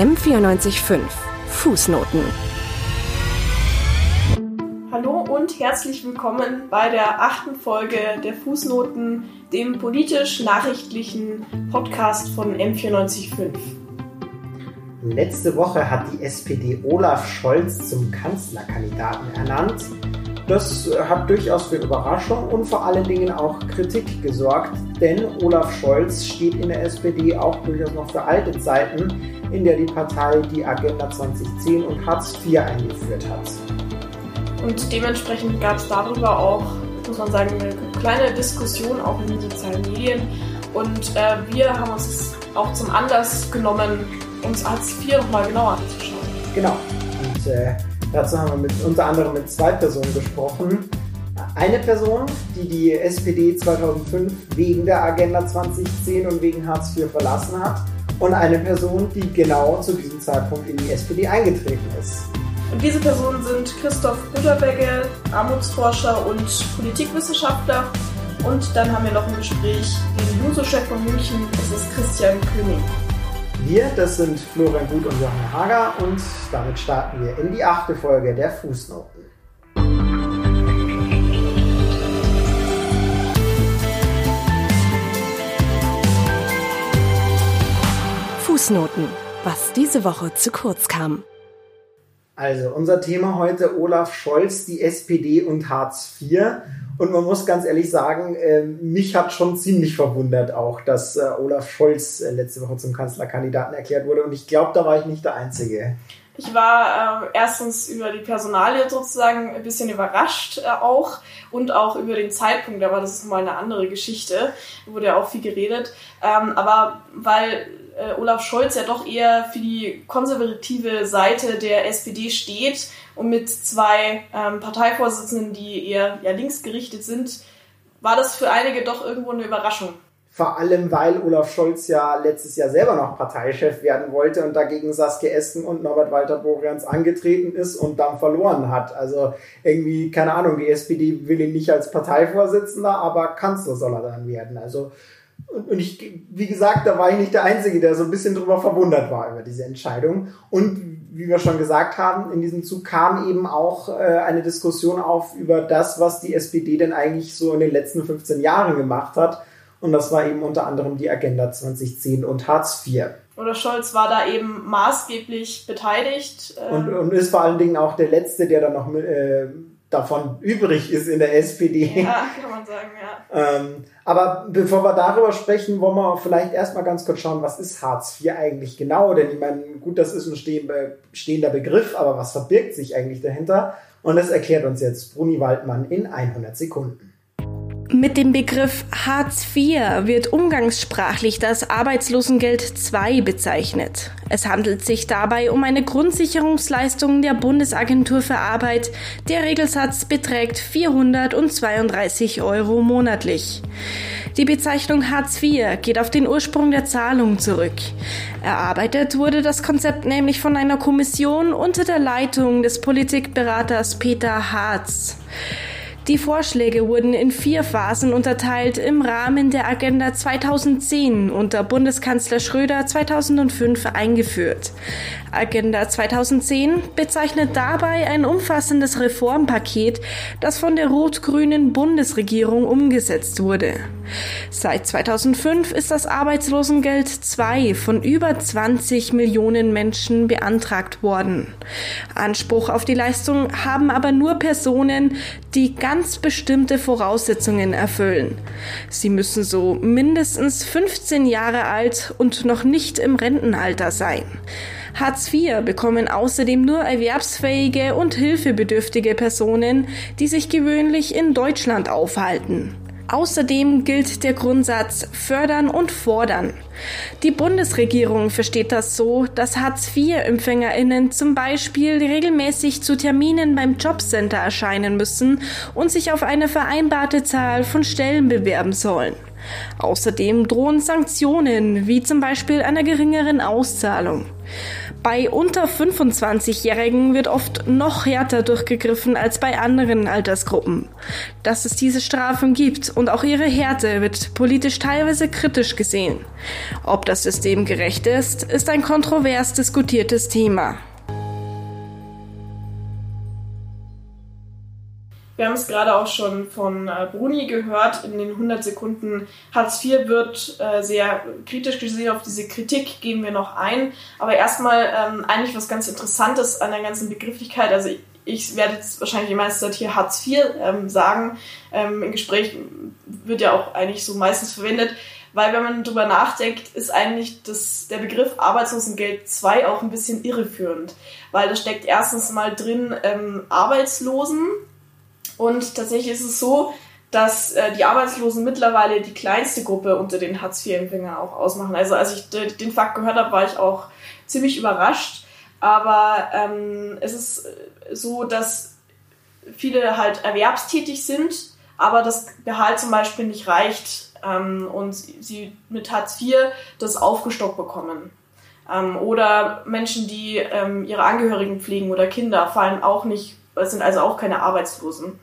M945 Fußnoten. Hallo und herzlich willkommen bei der achten Folge der Fußnoten, dem politisch-nachrichtlichen Podcast von M945. Letzte Woche hat die SPD Olaf Scholz zum Kanzlerkandidaten ernannt. Das hat durchaus für Überraschung und vor allen Dingen auch Kritik gesorgt, denn Olaf Scholz steht in der SPD auch durchaus noch für alte Zeiten, in der die Partei die Agenda 2010 und Hartz IV eingeführt hat. Und dementsprechend gab es darüber auch, muss man sagen, eine kleine Diskussion auch in den sozialen Medien. Und äh, wir haben uns auch zum Anlass genommen, uns Hartz IV nochmal genauer anzuschauen. Genau. Und äh, Dazu haben wir mit, unter anderem mit zwei Personen gesprochen. Eine Person, die die SPD 2005 wegen der Agenda 2010 und wegen Hartz IV verlassen hat. Und eine Person, die genau zu diesem Zeitpunkt in die SPD eingetreten ist. Und diese Personen sind Christoph Butterbecke, Armutsforscher und Politikwissenschaftler. Und dann haben wir noch ein Gespräch den Juso-Chef von München, das ist Christian König. Wir, das sind Florian Gut und Johanna Hager und damit starten wir in die achte Folge der Fußnoten. Fußnoten, was diese Woche zu kurz kam. Also, unser Thema heute Olaf Scholz, die SPD und Hartz IV. Und man muss ganz ehrlich sagen, äh, mich hat schon ziemlich verwundert auch, dass äh, Olaf Scholz äh, letzte Woche zum Kanzlerkandidaten erklärt wurde. Und ich glaube, da war ich nicht der Einzige. Ich war äh, erstens über die Personalie sozusagen ein bisschen überrascht äh, auch und auch über den Zeitpunkt, aber das ist mal eine andere Geschichte, wurde ja auch viel geredet. Ähm, aber weil äh, Olaf Scholz ja doch eher für die konservative Seite der SPD steht und mit zwei ähm, Parteivorsitzenden, die eher ja, linksgerichtet sind, war das für einige doch irgendwo eine Überraschung. Vor allem, weil Olaf Scholz ja letztes Jahr selber noch Parteichef werden wollte und dagegen Saskia Esken und Norbert Walter Borjans angetreten ist und dann verloren hat. Also irgendwie, keine Ahnung, die SPD will ihn nicht als Parteivorsitzender, aber Kanzler soll er dann werden. Also und ich, wie gesagt, da war ich nicht der Einzige, der so ein bisschen drüber verwundert war über diese Entscheidung. Und wie wir schon gesagt haben, in diesem Zug kam eben auch äh, eine Diskussion auf über das, was die SPD denn eigentlich so in den letzten 15 Jahren gemacht hat. Und das war eben unter anderem die Agenda 2010 und Hartz IV. Oder Scholz war da eben maßgeblich beteiligt. Äh und, und ist vor allen Dingen auch der Letzte, der dann noch äh, davon übrig ist in der SPD. Ja, kann man sagen, ja. ähm, aber bevor wir darüber sprechen, wollen wir vielleicht erstmal ganz kurz schauen, was ist Hartz IV eigentlich genau? Denn ich meine, gut, das ist ein stehender Begriff, aber was verbirgt sich eigentlich dahinter? Und das erklärt uns jetzt Bruni Waldmann in 100 Sekunden. Mit dem Begriff Hartz IV wird umgangssprachlich das Arbeitslosengeld II bezeichnet. Es handelt sich dabei um eine Grundsicherungsleistung der Bundesagentur für Arbeit. Der Regelsatz beträgt 432 Euro monatlich. Die Bezeichnung Hartz IV geht auf den Ursprung der Zahlung zurück. Erarbeitet wurde das Konzept nämlich von einer Kommission unter der Leitung des Politikberaters Peter Hartz. Die Vorschläge wurden in vier Phasen unterteilt im Rahmen der Agenda 2010 unter Bundeskanzler Schröder 2005 eingeführt. Agenda 2010 bezeichnet dabei ein umfassendes Reformpaket, das von der rot-grünen Bundesregierung umgesetzt wurde. Seit 2005 ist das Arbeitslosengeld 2 von über 20 Millionen Menschen beantragt worden. Anspruch auf die Leistung haben aber nur Personen, die ganz bestimmte Voraussetzungen erfüllen. Sie müssen so mindestens 15 Jahre alt und noch nicht im Rentenalter sein. Hartz IV bekommen außerdem nur erwerbsfähige und hilfebedürftige Personen, die sich gewöhnlich in Deutschland aufhalten. Außerdem gilt der Grundsatz fördern und fordern. Die Bundesregierung versteht das so, dass Hartz-IV-EmpfängerInnen zum Beispiel regelmäßig zu Terminen beim Jobcenter erscheinen müssen und sich auf eine vereinbarte Zahl von Stellen bewerben sollen. Außerdem drohen Sanktionen, wie zum Beispiel einer geringeren Auszahlung. Bei unter 25-Jährigen wird oft noch härter durchgegriffen als bei anderen Altersgruppen. Dass es diese Strafen gibt und auch ihre Härte wird politisch teilweise kritisch gesehen. Ob das System gerecht ist, ist ein kontrovers diskutiertes Thema. Wir haben es gerade auch schon von äh, Bruni gehört. In den 100 Sekunden Hartz IV wird äh, sehr kritisch gesehen. Auf diese Kritik gehen wir noch ein. Aber erstmal ähm, eigentlich was ganz Interessantes an der ganzen Begrifflichkeit. Also ich, ich werde jetzt wahrscheinlich die meiste Zeit hier Hartz IV ähm, sagen. Ähm, Im Gespräch wird ja auch eigentlich so meistens verwendet. Weil wenn man drüber nachdenkt, ist eigentlich das, der Begriff Arbeitslosengeld 2 auch ein bisschen irreführend. Weil da steckt erstens mal drin ähm, Arbeitslosen, und tatsächlich ist es so, dass äh, die Arbeitslosen mittlerweile die kleinste Gruppe unter den Hartz-IV-Empfängern auch ausmachen. Also als ich den Fakt gehört habe, war ich auch ziemlich überrascht. Aber ähm, es ist äh, so, dass viele halt erwerbstätig sind, aber das Gehalt zum Beispiel nicht reicht ähm, und sie mit Hartz IV das aufgestockt bekommen. Ähm, oder Menschen, die ähm, ihre Angehörigen pflegen oder Kinder, fallen auch nicht, sind also auch keine Arbeitslosen.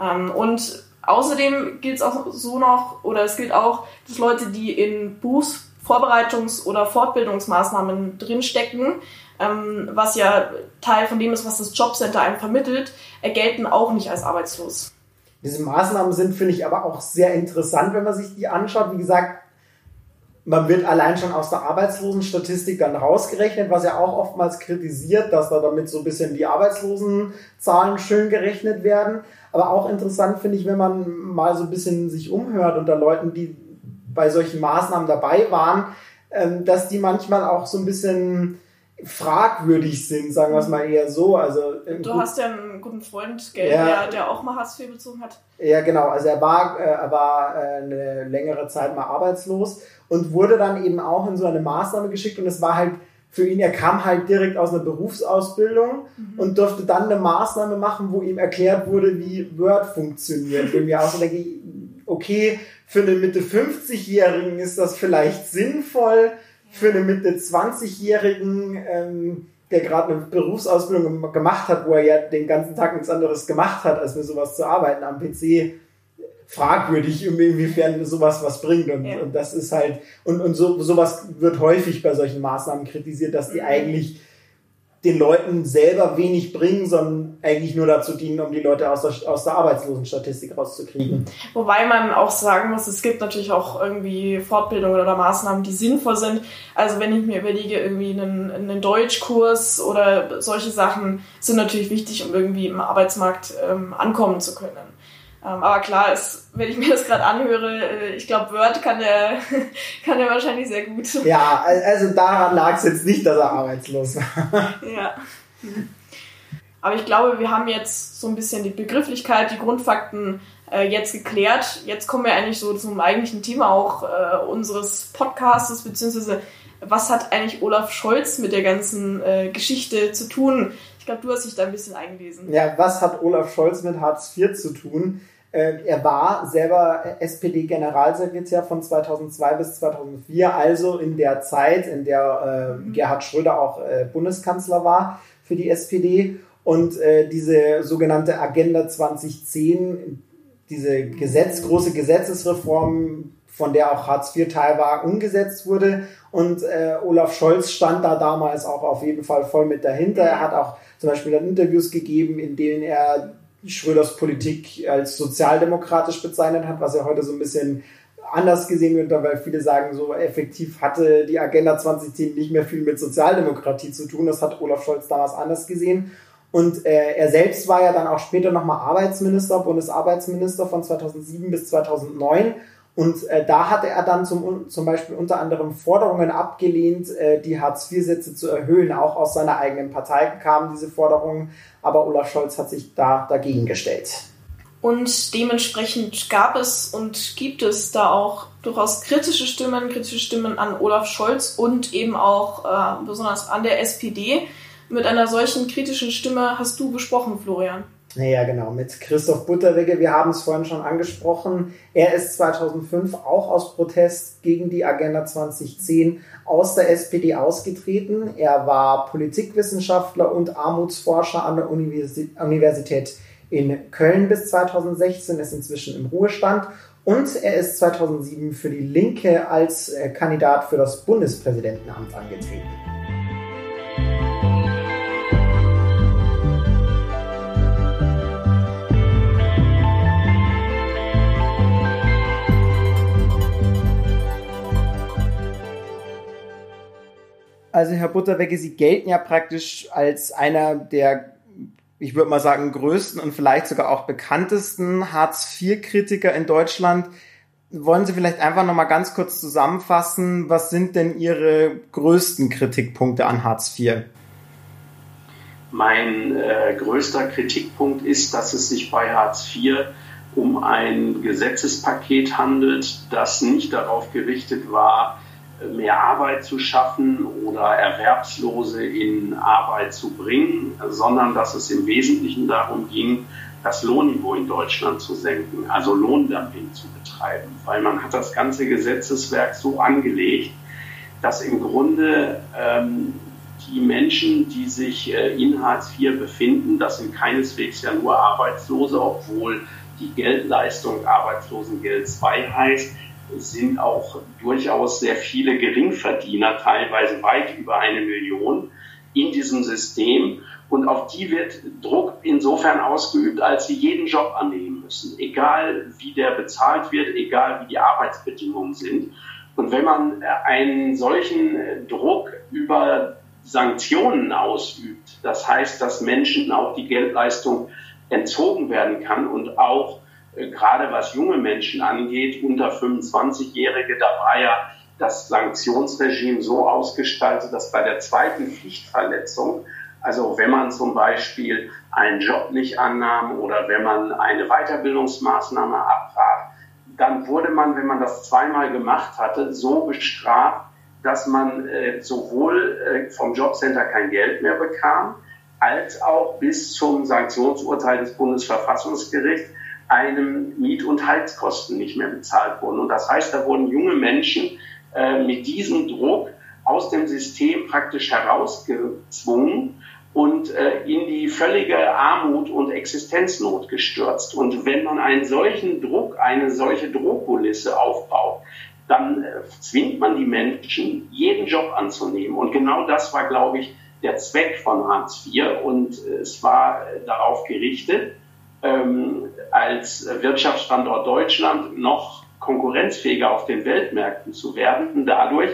Ähm, und außerdem gilt es auch so noch, oder es gilt auch, dass Leute, die in Berufsvorbereitungs- oder Fortbildungsmaßnahmen drinstecken, ähm, was ja Teil von dem ist, was das Jobcenter einem vermittelt, gelten auch nicht als arbeitslos. Diese Maßnahmen sind, finde ich, aber auch sehr interessant, wenn man sich die anschaut. Wie gesagt, man wird allein schon aus der Arbeitslosenstatistik dann rausgerechnet, was ja auch oftmals kritisiert, dass da damit so ein bisschen die Arbeitslosenzahlen schön gerechnet werden. Aber auch interessant finde ich, wenn man mal so ein bisschen sich umhört unter Leuten, die bei solchen Maßnahmen dabei waren, ähm, dass die manchmal auch so ein bisschen fragwürdig sind, sagen wir es mal eher so. Also du hast ja einen guten Freund, gell, ja, der, der auch mal Hartz IV bezogen hat. Ja, genau. Also er war, äh, er war äh, eine längere Zeit mal arbeitslos und wurde dann eben auch in so eine Maßnahme geschickt und es war halt für ihn, er kam halt direkt aus einer Berufsausbildung mhm. und durfte dann eine Maßnahme machen, wo ihm erklärt wurde, wie Word funktioniert. Und mir auch so denke, okay, für einen Mitte 50-Jährigen ist das vielleicht sinnvoll, für einen Mitte 20-Jährigen, ähm, der gerade eine Berufsausbildung gemacht hat, wo er ja den ganzen Tag nichts anderes gemacht hat, als mit sowas zu arbeiten am PC, fragwürdig, inwiefern sowas was bringt. Und, ja. und das ist halt, und, und so, sowas wird häufig bei solchen Maßnahmen kritisiert, dass die mhm. eigentlich den Leuten selber wenig bringen, sondern eigentlich nur dazu dienen, um die Leute aus der, aus der Arbeitslosenstatistik rauszukriegen. Wobei man auch sagen muss, es gibt natürlich auch irgendwie Fortbildungen oder Maßnahmen, die sinnvoll sind. Also wenn ich mir überlege, irgendwie einen, einen Deutschkurs oder solche Sachen sind natürlich wichtig, um irgendwie im Arbeitsmarkt ähm, ankommen zu können. Ähm, aber klar, ist, wenn ich mir das gerade anhöre, äh, ich glaube, Word kann der, kann der wahrscheinlich sehr gut. Ja, also daran lag es jetzt nicht, dass er arbeitslos war. ja. Aber ich glaube, wir haben jetzt so ein bisschen die Begrifflichkeit, die Grundfakten äh, jetzt geklärt. Jetzt kommen wir eigentlich so zum eigentlichen Thema auch äh, unseres Podcasts, beziehungsweise was hat eigentlich Olaf Scholz mit der ganzen äh, Geschichte zu tun? Ich glaube, du hast dich da ein bisschen eingelesen. Ja, was hat Olaf Scholz mit Hartz IV zu tun? Äh, er war selber SPD-Generalsekretär von 2002 bis 2004, also in der Zeit, in der äh, Gerhard Schröder auch äh, Bundeskanzler war für die SPD. Und äh, diese sogenannte Agenda 2010, diese Gesetz, große Gesetzesreform, von der auch Hartz IV Teil war, umgesetzt wurde. Und äh, Olaf Scholz stand da damals auch auf jeden Fall voll mit dahinter. Er hat auch zum Beispiel dann Interviews gegeben, in denen er Schröders Politik als sozialdemokratisch bezeichnet hat, was ja heute so ein bisschen anders gesehen wird, weil viele sagen, so effektiv hatte die Agenda 2010 nicht mehr viel mit Sozialdemokratie zu tun. Das hat Olaf Scholz damals anders gesehen. Und äh, er selbst war ja dann auch später nochmal Arbeitsminister, Bundesarbeitsminister von 2007 bis 2009 und äh, da hatte er dann zum, zum Beispiel unter anderem Forderungen abgelehnt, äh, die Hartz-IV-Sätze zu erhöhen. Auch aus seiner eigenen Partei kamen diese Forderungen, aber Olaf Scholz hat sich da dagegen gestellt. Und dementsprechend gab es und gibt es da auch durchaus kritische Stimmen, kritische Stimmen an Olaf Scholz und eben auch äh, besonders an der SPD. Mit einer solchen kritischen Stimme hast du gesprochen, Florian. Naja, genau, mit Christoph Butterwegge. Wir haben es vorhin schon angesprochen. Er ist 2005 auch aus Protest gegen die Agenda 2010 aus der SPD ausgetreten. Er war Politikwissenschaftler und Armutsforscher an der Universität in Köln bis 2016, ist inzwischen im Ruhestand und er ist 2007 für die Linke als äh, Kandidat für das Bundespräsidentenamt angetreten. Also Herr Butterwecke, Sie gelten ja praktisch als einer der, ich würde mal sagen, größten und vielleicht sogar auch bekanntesten Hartz-IV-Kritiker in Deutschland. Wollen Sie vielleicht einfach noch mal ganz kurz zusammenfassen, was sind denn Ihre größten Kritikpunkte an Hartz IV? Mein äh, größter Kritikpunkt ist, dass es sich bei Hartz IV um ein Gesetzespaket handelt, das nicht darauf gerichtet war, mehr Arbeit zu schaffen oder Erwerbslose in Arbeit zu bringen, sondern dass es im Wesentlichen darum ging, das Lohnniveau in Deutschland zu senken, also Lohndumping zu betreiben, weil man hat das ganze Gesetzeswerk so angelegt, dass im Grunde ähm, die Menschen, die sich äh, in Hartz IV befinden, das sind keineswegs ja nur Arbeitslose, obwohl die Geldleistung Arbeitslosengeld II heißt, sind auch durchaus sehr viele Geringverdiener, teilweise weit über eine Million in diesem System. Und auf die wird Druck insofern ausgeübt, als sie jeden Job annehmen müssen, egal wie der bezahlt wird, egal wie die Arbeitsbedingungen sind. Und wenn man einen solchen Druck über Sanktionen ausübt, das heißt, dass Menschen auch die Geldleistung entzogen werden kann und auch äh, gerade was junge Menschen angeht, unter 25-Jährige, da war ja das Sanktionsregime so ausgestaltet, dass bei der zweiten Pflichtverletzung, also wenn man zum Beispiel einen Job nicht annahm oder wenn man eine Weiterbildungsmaßnahme abbrach, dann wurde man, wenn man das zweimal gemacht hatte, so bestraft, dass man äh, sowohl äh, vom Jobcenter kein Geld mehr bekam, als auch bis zum Sanktionsurteil des Bundesverfassungsgerichts einem Miet- und Heizkosten nicht mehr bezahlt wurden. Und das heißt, da wurden junge Menschen äh, mit diesem Druck aus dem System praktisch herausgezwungen und äh, in die völlige Armut und Existenznot gestürzt. Und wenn man einen solchen Druck, eine solche Drohkulisse aufbaut, dann äh, zwingt man die Menschen, jeden Job anzunehmen. Und genau das war, glaube ich, der Zweck von Hartz IV. Und äh, es war äh, darauf gerichtet, ähm, als Wirtschaftsstandort Deutschland noch konkurrenzfähiger auf den Weltmärkten zu werden, dadurch,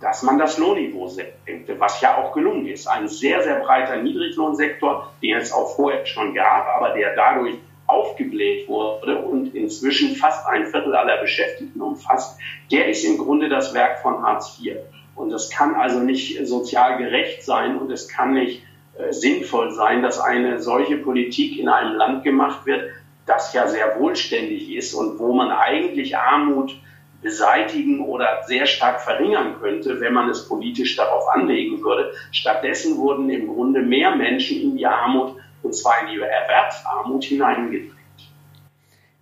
dass man das Lohnniveau senkte, was ja auch gelungen ist. Ein sehr, sehr breiter Niedriglohnsektor, den es auch vorher schon gab, aber der dadurch aufgebläht wurde und inzwischen fast ein Viertel aller Beschäftigten umfasst, der ist im Grunde das Werk von Hartz IV. Und es kann also nicht sozial gerecht sein und es kann nicht äh, sinnvoll sein, dass eine solche Politik in einem Land gemacht wird, das ja sehr wohlständig ist und wo man eigentlich Armut beseitigen oder sehr stark verringern könnte, wenn man es politisch darauf anlegen würde. Stattdessen wurden im Grunde mehr Menschen in die Armut, und zwar in die Erwerbsarmut, hineingedrängt.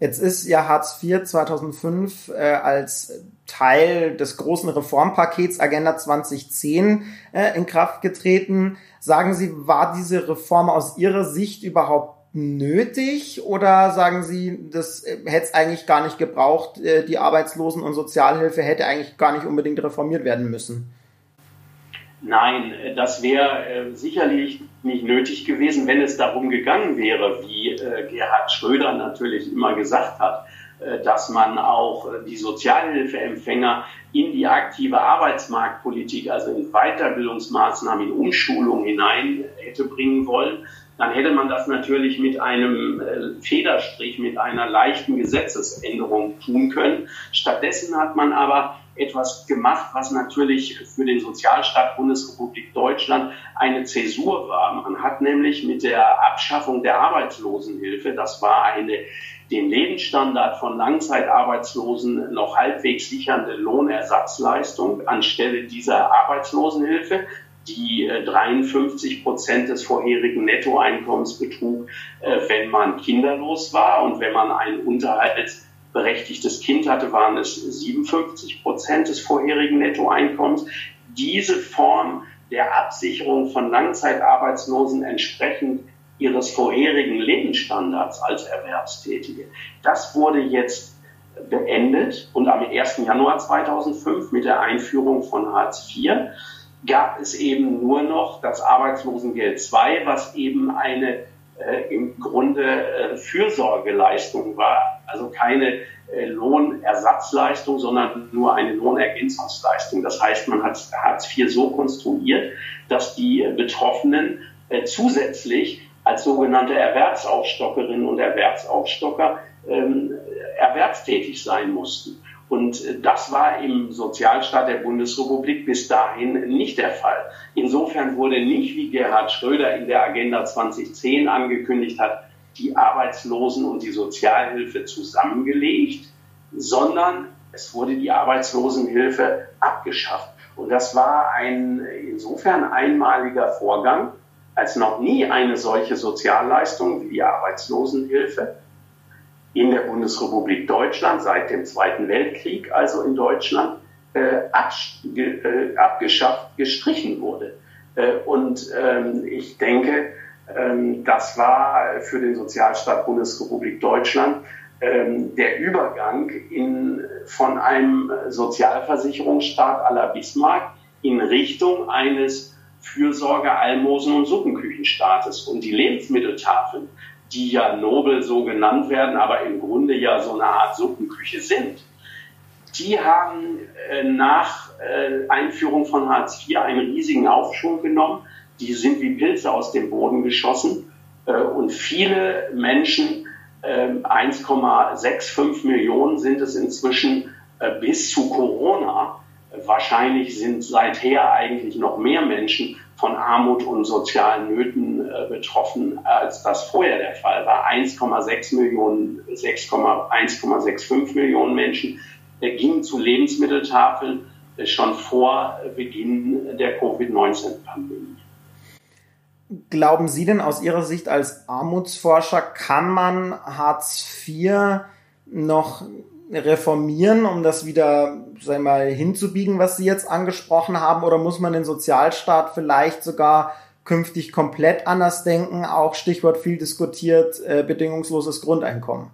Jetzt ist ja Hartz IV 2005 äh, als Teil des großen Reformpakets Agenda 2010 äh, in Kraft getreten. Sagen Sie, war diese Reform aus Ihrer Sicht überhaupt nötig oder sagen Sie, das hätte es eigentlich gar nicht gebraucht, äh, die Arbeitslosen- und Sozialhilfe hätte eigentlich gar nicht unbedingt reformiert werden müssen? Nein, das wäre äh, sicherlich nicht nötig gewesen, wenn es darum gegangen wäre, wie äh, Gerhard Schröder natürlich immer gesagt hat, äh, dass man auch äh, die Sozialhilfeempfänger in die aktive Arbeitsmarktpolitik, also in Weiterbildungsmaßnahmen, in Umschulung hinein hätte bringen wollen, dann hätte man das natürlich mit einem äh, Federstrich, mit einer leichten Gesetzesänderung tun können. Stattdessen hat man aber etwas gemacht, was natürlich für den Sozialstaat Bundesrepublik Deutschland eine Zäsur war. Man hat nämlich mit der Abschaffung der Arbeitslosenhilfe, das war eine den Lebensstandard von Langzeitarbeitslosen noch halbwegs sichernde Lohnersatzleistung anstelle dieser Arbeitslosenhilfe die 53 Prozent des vorherigen Nettoeinkommens betrug, wenn man kinderlos war und wenn man ein unterhaltsberechtigtes Kind hatte, waren es 57 Prozent des vorherigen Nettoeinkommens. Diese Form der Absicherung von Langzeitarbeitslosen entsprechend ihres vorherigen Lebensstandards als Erwerbstätige. Das wurde jetzt beendet und am 1. Januar 2005 mit der Einführung von Hartz IV gab es eben nur noch das Arbeitslosengeld II, was eben eine äh, im Grunde äh, Fürsorgeleistung war, also keine äh, Lohnersatzleistung, sondern nur eine Lohnergänzungsleistung. Das heißt, man hat Hartz IV so konstruiert, dass die Betroffenen äh, zusätzlich als sogenannte Erwerbsaufstockerinnen und Erwerbsaufstocker ähm, erwerbstätig sein mussten. Und äh, das war im Sozialstaat der Bundesrepublik bis dahin nicht der Fall. Insofern wurde nicht, wie Gerhard Schröder in der Agenda 2010 angekündigt hat, die Arbeitslosen und die Sozialhilfe zusammengelegt, sondern es wurde die Arbeitslosenhilfe abgeschafft. Und das war ein insofern einmaliger Vorgang, als noch nie eine solche Sozialleistung wie die Arbeitslosenhilfe in der Bundesrepublik Deutschland seit dem Zweiten Weltkrieg, also in Deutschland, äh, äh, abgeschafft, gestrichen wurde. Äh, und ähm, ich denke, ähm, das war für den Sozialstaat Bundesrepublik Deutschland ähm, der Übergang in, von einem Sozialversicherungsstaat à la Bismarck in Richtung eines Fürsorge-, Almosen- und Suppenküchenstaates. Und die Lebensmitteltafeln, die ja nobel so genannt werden, aber im Grunde ja so eine Art Suppenküche sind, die haben äh, nach äh, Einführung von Hartz IV einen riesigen Aufschwung genommen die sind wie Pilze aus dem Boden geschossen. Äh, und viele Menschen, 1,65 ähm, Millionen sind es inzwischen äh, bis zu Corona. Wahrscheinlich sind seither eigentlich noch mehr Menschen von Armut und sozialen Nöten äh, betroffen, als das vorher der Fall war. 1,6 Millionen, 1,65 Millionen Menschen gingen zu Lebensmitteltafeln schon vor Beginn der Covid-19-Pandemie. Glauben Sie denn aus Ihrer Sicht als Armutsforscher, kann man Hartz IV noch reformieren, um das wieder sagen mal, hinzubiegen, was Sie jetzt angesprochen haben? Oder muss man den Sozialstaat vielleicht sogar künftig komplett anders denken? Auch Stichwort viel diskutiert, äh, bedingungsloses Grundeinkommen.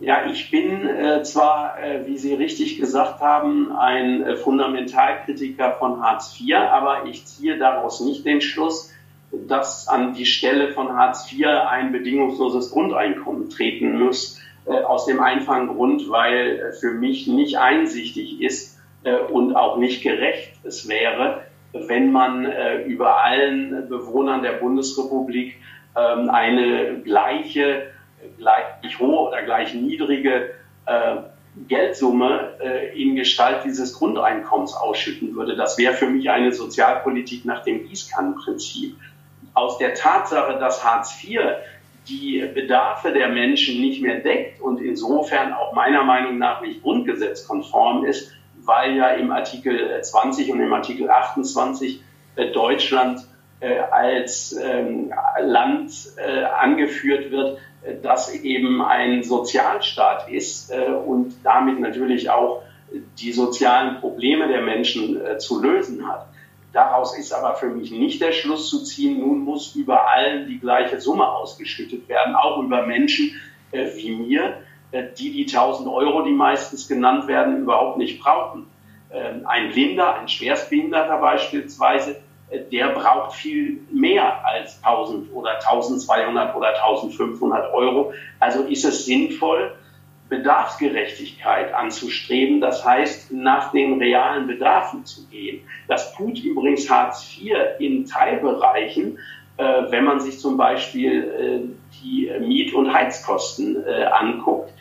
Ja, ich bin äh, zwar, äh, wie Sie richtig gesagt haben, ein äh, Fundamentalkritiker von Hartz IV, aber ich ziehe daraus nicht den Schluss, dass an die Stelle von Hartz IV ein bedingungsloses Grundeinkommen treten muss. Äh, aus dem einfachen Grund, weil äh, für mich nicht einsichtig ist äh, und auch nicht gerecht es wäre, wenn man äh, über allen Bewohnern der Bundesrepublik ähm, eine gleiche, gleich hohe oder gleich niedrige äh, Geldsumme äh, in Gestalt dieses Grundeinkommens ausschütten würde. Das wäre für mich eine Sozialpolitik nach dem Gießkannenprinzip aus der Tatsache, dass Hartz IV die Bedarfe der Menschen nicht mehr deckt und insofern auch meiner Meinung nach nicht grundgesetzkonform ist, weil ja im Artikel 20 und im Artikel 28 äh, Deutschland äh, als ähm, Land äh, angeführt wird, das eben ein Sozialstaat ist und damit natürlich auch die sozialen Probleme der Menschen zu lösen hat. Daraus ist aber für mich nicht der Schluss zu ziehen, nun muss über allen die gleiche Summe ausgeschüttet werden, auch über Menschen äh, wie mir, äh, die die 1000 Euro, die meistens genannt werden, überhaupt nicht brauchen. Ähm, ein Blinder, ein Schwerstbehinderter beispielsweise, äh, der braucht viel mehr als 1000 oder 1200 oder 1500 Euro. Also ist es sinnvoll, Bedarfsgerechtigkeit anzustreben, das heißt, nach den realen Bedarfen zu gehen. Das tut übrigens Hartz IV in Teilbereichen, äh, wenn man sich zum Beispiel äh, die Miet- und Heizkosten äh, anguckt,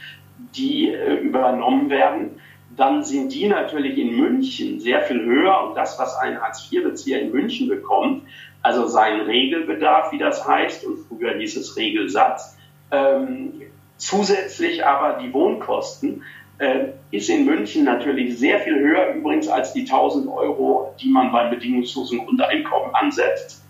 die äh, übernommen werden, dann sind die natürlich in München sehr viel höher und das, was ein Hartz-IV-Bezieher in München bekommt, also sein Regelbedarf, wie das heißt, und früher hieß es Regelsatz, ähm, Zusätzlich aber die Wohnkosten äh, ist in München natürlich sehr viel höher übrigens als die 1000 Euro, die man beim bedingungslosen Grundeinkommen ansetzt.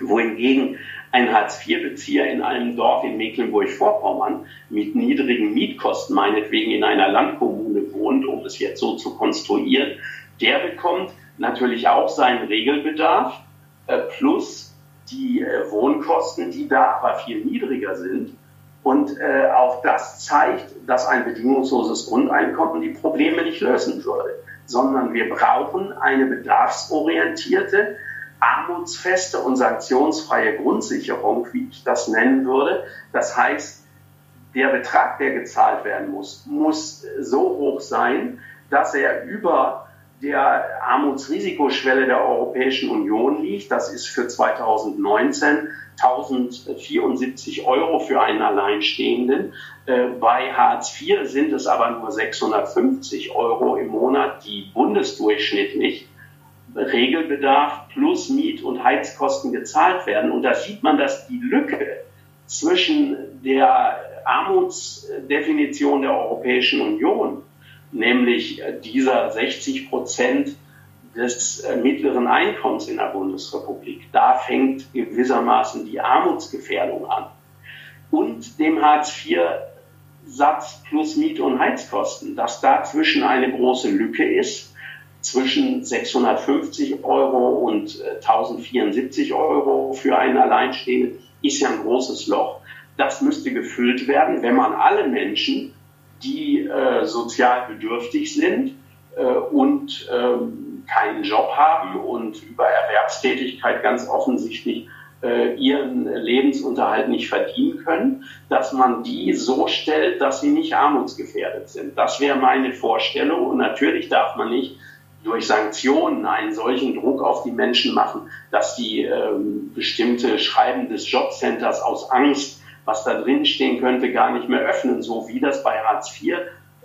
Wohingegen ein Hartz-IV-Bezieher in einem Dorf in Mecklenburg-Vorpommern mit niedrigen Mietkosten, meinetwegen in einer Landkommune wohnt, um es jetzt so zu konstruieren, der bekommt natürlich auch seinen Regelbedarf äh, plus die äh, Wohnkosten, die da aber viel niedriger sind. Und äh, auch das zeigt, dass ein bedingungsloses Grundeinkommen die Probleme nicht lösen würde, sondern wir brauchen eine bedarfsorientierte, armutsfeste und sanktionsfreie Grundsicherung, wie ich das nennen würde. Das heißt, der Betrag, der gezahlt werden muss, muss so hoch sein, dass er über der Armutsrisikoschwelle der Europäischen Union liegt. Das ist für 2019 1074 Euro für einen Alleinstehenden. Äh, bei Hartz IV sind es aber nur 650 Euro im Monat, die bundesdurchschnittlich Regelbedarf plus Miet- und Heizkosten gezahlt werden. Und da sieht man, dass die Lücke zwischen der Armutsdefinition der Europäischen Union nämlich dieser 60 Prozent des äh, mittleren Einkommens in der Bundesrepublik. Da fängt gewissermaßen die Armutsgefährdung an. Und dem Hartz-IV-Satz plus Miet- und Heizkosten, dass dazwischen eine große Lücke ist, zwischen 650 Euro und 1074 äh, Euro für einen Alleinstehenden, ist ja ein großes Loch. Das müsste gefüllt werden, wenn man alle Menschen die äh, sozial bedürftig sind äh, und ähm, keinen Job haben und über Erwerbstätigkeit ganz offensichtlich äh, ihren Lebensunterhalt nicht verdienen können, dass man die so stellt, dass sie nicht armutsgefährdet sind. Das wäre meine Vorstellung. Und natürlich darf man nicht durch Sanktionen einen solchen Druck auf die Menschen machen, dass die ähm, bestimmte Schreiben des Jobcenters aus Angst was da drin stehen könnte, gar nicht mehr öffnen, so wie das bei Hartz IV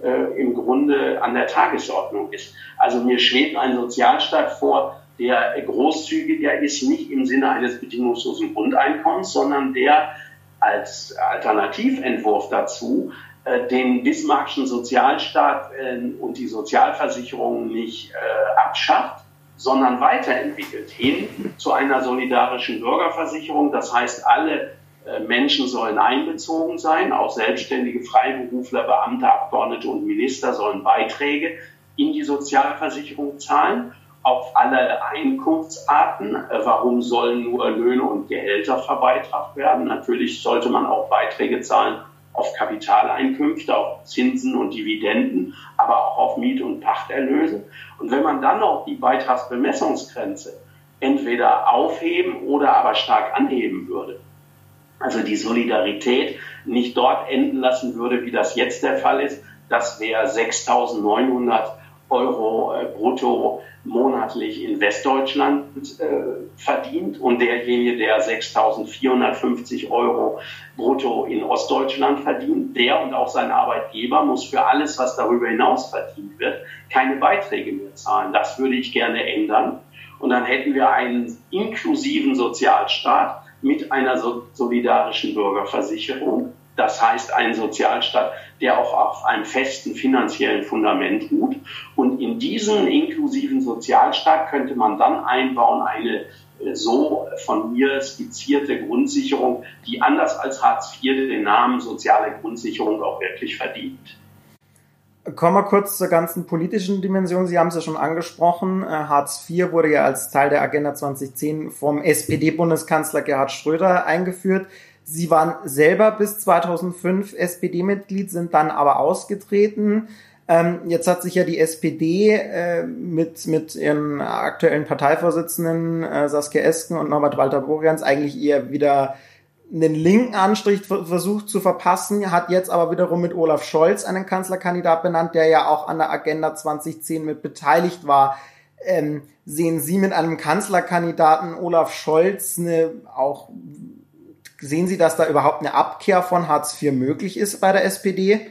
äh, im Grunde an der Tagesordnung ist. Also mir schwebt ein Sozialstaat vor, der großzügiger ist, nicht im Sinne eines bedingungslosen Grundeinkommens, sondern der als Alternativentwurf dazu den bismarckschen Sozialstaat äh, und die Sozialversicherungen nicht äh, abschafft, sondern weiterentwickelt hin zu einer solidarischen Bürgerversicherung. Das heißt, alle äh, Menschen sollen einbezogen sein, auch selbstständige Freiberufler, Beamte, Abgeordnete und Minister sollen Beiträge in die Sozialversicherung zahlen, auf alle Einkunftsarten. Äh, warum sollen nur Löhne und Gehälter verbeitragt werden? Natürlich sollte man auch Beiträge zahlen auf Kapitaleinkünfte, auf Zinsen und Dividenden, aber auch auf Miet- und Pachterlöse. Und wenn man dann noch die Beitragsbemessungsgrenze entweder aufheben oder aber stark anheben würde, also die Solidarität nicht dort enden lassen würde, wie das jetzt der Fall ist, dass wer 6.900 Euro äh, brutto monatlich in Westdeutschland äh, verdient und derjenige, der 6.450 Euro brutto in Ostdeutschland verdient, der und auch sein Arbeitgeber muss für alles, was darüber hinaus verdient wird, keine Beiträge mehr zahlen. Das würde ich gerne ändern. Und dann hätten wir einen inklusiven Sozialstaat, mit einer solidarischen Bürgerversicherung. Das heißt, ein Sozialstaat, der auch auf einem festen finanziellen Fundament ruht. Und in diesen inklusiven Sozialstaat könnte man dann einbauen eine äh, so von mir skizzierte Grundsicherung, die anders als Hartz IV den Namen soziale Grundsicherung auch wirklich verdient. Kommen wir kurz zur ganzen politischen Dimension. Sie haben es ja schon angesprochen. Äh, Hartz IV wurde ja als Teil der Agenda 2010 vom SPD-Bundeskanzler Gerhard Schröder eingeführt. Sie waren selber bis 2005 SPD-Mitglied, sind dann aber ausgetreten. Ähm, jetzt hat sich ja die SPD äh, mit, mit ihren aktuellen Parteivorsitzenden äh, Saskia Esken und Norbert Walter-Borjans eigentlich eher wieder einen linken Anstrich versucht zu verpassen, hat jetzt aber wiederum mit Olaf Scholz einen Kanzlerkandidat benannt, der ja auch an der Agenda 2010 mit beteiligt war. Ähm, sehen Sie mit einem Kanzlerkandidaten Olaf Scholz eine auch sehen Sie, dass da überhaupt eine Abkehr von Hartz IV möglich ist bei der SPD?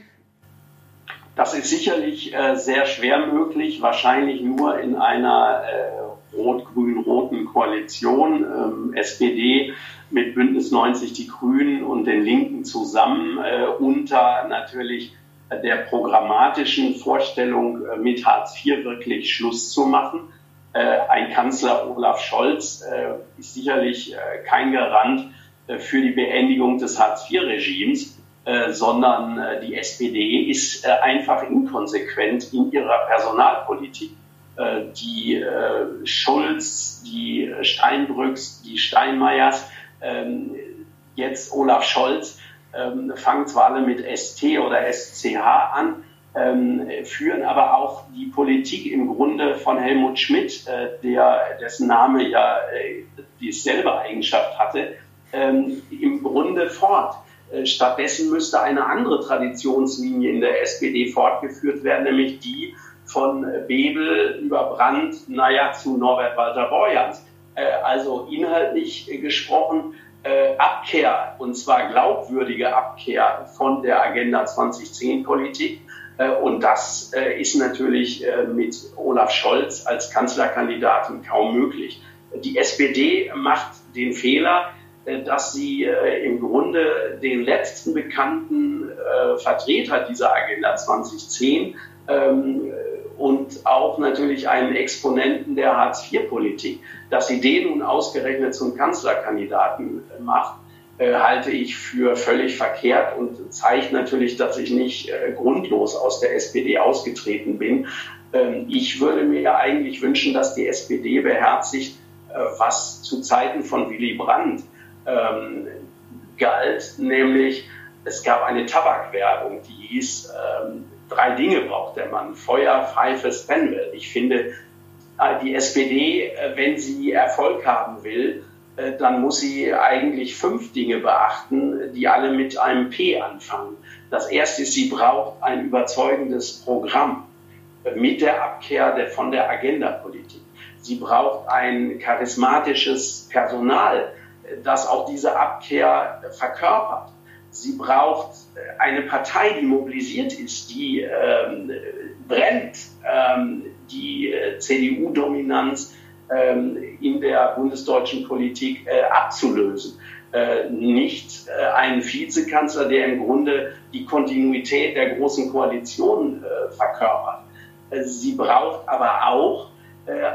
Das ist sicherlich äh, sehr schwer möglich, wahrscheinlich nur in einer äh, rot-grün-roten Koalition. Ähm, SPD mit Bündnis 90 Die Grünen und den Linken zusammen äh, unter natürlich der programmatischen Vorstellung mit Hartz IV wirklich Schluss zu machen. Ein Kanzler Olaf Scholz ist sicherlich kein Garant für die Beendigung des Hartz-IV-Regimes, sondern die SPD ist einfach inkonsequent in ihrer Personalpolitik. Die Schulz, die Steinbrücks, die Steinmeiers, ähm, jetzt Olaf Scholz, ähm, fangen zwar alle mit ST oder SCH an, ähm, führen aber auch die Politik im Grunde von Helmut Schmidt, äh, der, dessen Name ja äh, dieselbe Eigenschaft hatte, ähm, im Grunde fort. Äh, stattdessen müsste eine andere Traditionslinie in der SPD fortgeführt werden, nämlich die von Bebel über Brandt, naja, zu Norbert Walter Borjans. Äh, also inhaltlich gesprochen äh, Abkehr, und zwar glaubwürdige Abkehr von der Agenda 2010-Politik. Äh, und das ist natürlich mit Olaf Scholz als Kanzlerkandidatin kaum möglich. Die SPD macht den Fehler, dass sie äh, im Grunde den letzten bekannten Vertreter dieser Agenda 2010 ähm, und auch natürlich einen Exponenten der Hartz-IV-Politik. Dass sie den nun ausgerechnet zum Kanzlerkandidaten äh, macht, äh, halte ich für völlig verkehrt und zeigt natürlich, dass ich nicht äh, grundlos aus der SPD ausgetreten bin. Ähm, ich würde mir eigentlich wünschen, dass die SPD beherzigt, äh, was zu Zeiten von Willy Brandt ähm, galt, nämlich es gab eine Tabakwerbung, die hieß, ähm, drei Dinge braucht der Mann. Feuer, Pfeife, Spenwell. Ich finde, äh, die SPD, äh, wenn sie Erfolg haben will, äh, dann muss sie eigentlich fünf Dinge beachten, die alle mit einem P anfangen. Das erste ist, sie braucht ein überzeugendes Programm mit der Abkehr von der Agendapolitik. Sie braucht ein charismatisches Personal, das auch diese Abkehr verkörpert. Sie braucht eine Partei, die mobilisiert ist, die ähm, brennt, ähm, die äh, CDU-Dominanz ähm, in der bundesdeutschen Politik äh, abzulösen. Äh, nicht äh, einen Vizekanzler, der im Grunde die Kontinuität der großen Koalition äh, verkörpert. Äh, sie braucht aber auch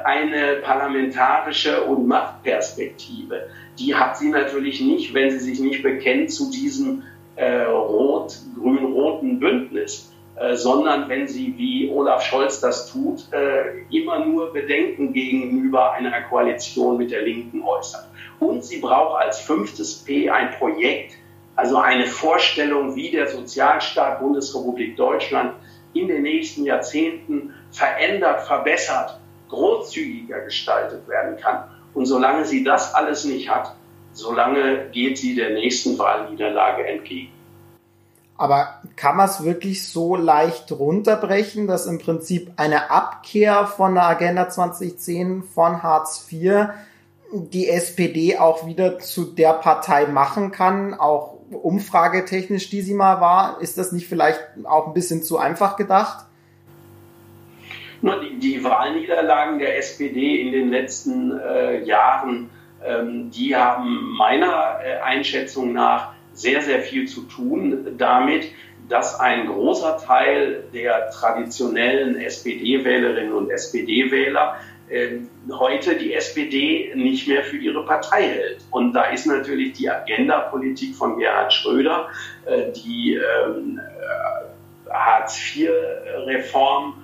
eine parlamentarische und Machtperspektive. Die hat sie natürlich nicht, wenn sie sich nicht bekennt zu diesem äh, rot-grün-roten Bündnis, äh, sondern wenn sie, wie Olaf Scholz das tut, äh, immer nur Bedenken gegenüber einer Koalition mit der Linken äußert. Und sie braucht als fünftes P ein Projekt, also eine Vorstellung, wie der Sozialstaat Bundesrepublik Deutschland in den nächsten Jahrzehnten verändert, verbessert, großzügiger gestaltet werden kann. Und solange sie das alles nicht hat, solange geht sie der nächsten Wahlniederlage entgegen. Aber kann man es wirklich so leicht runterbrechen, dass im Prinzip eine Abkehr von der Agenda 2010 von Hartz IV die SPD auch wieder zu der Partei machen kann, auch umfragetechnisch, die sie mal war? Ist das nicht vielleicht auch ein bisschen zu einfach gedacht? Die, die Wahlniederlagen der SPD in den letzten äh, Jahren ähm, die haben meiner äh, Einschätzung nach sehr, sehr viel zu tun damit, dass ein großer Teil der traditionellen SPD-Wählerinnen und SPD-Wähler äh, heute die SPD nicht mehr für ihre Partei hält. Und da ist natürlich die Agenda-Politik von Gerhard Schröder, äh, die ähm, Hartz-IV-Reform, äh,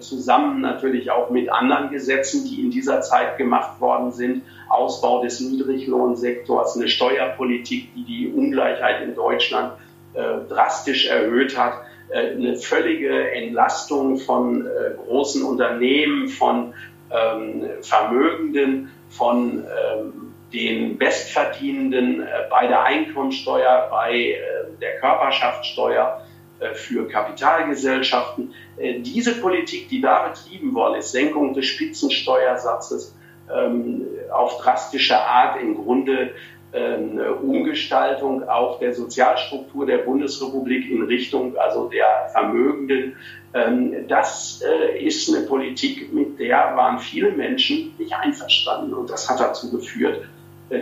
zusammen natürlich auch mit anderen Gesetzen, die in dieser Zeit gemacht worden sind. Ausbau des Niedriglohnsektors, eine Steuerpolitik, die die Ungleichheit in Deutschland äh, drastisch erhöht hat, äh, eine völlige Entlastung von äh, großen Unternehmen, von ähm, Vermögenden, von ähm, den Bestverdienenden äh, bei der Einkommensteuer, bei äh, der Körperschaftssteuer äh, für Kapitalgesellschaften. Äh, diese Politik, die da betrieben worden ist, Senkung des Spitzensteuersatzes ähm, auf drastische Art im Grunde ähm, Umgestaltung auch der Sozialstruktur der Bundesrepublik in Richtung also der Vermögenden. Ähm, das äh, ist eine Politik, mit der waren viele Menschen nicht einverstanden und das hat dazu geführt,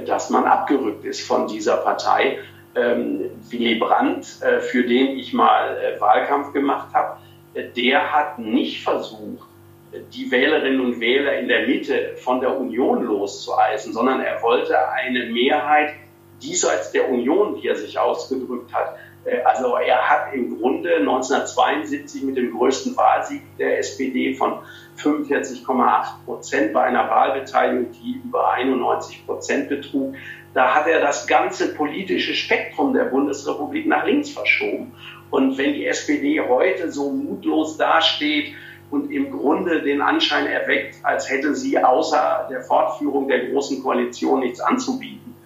dass man abgerückt ist von dieser Partei ähm, Willy Brandt, äh, für den ich mal äh, Wahlkampf gemacht habe, äh, der hat nicht versucht, die Wählerinnen und Wähler in der Mitte von der Union loszueisen, sondern er wollte eine Mehrheit diesseits der Union, wie er sich ausgedrückt hat. Äh, also er hat im Grunde 1972 mit dem größten Wahlsieg der SPD von 45,8 Prozent bei einer Wahlbeteiligung, die über 91 Prozent betrug, da hat er das ganze politische Spektrum der Bundesrepublik nach links verschoben. Und wenn die SPD heute so mutlos dasteht und im Grunde den Anschein erweckt, als hätte sie außer der Fortführung der Großen Koalition nichts anzubieten,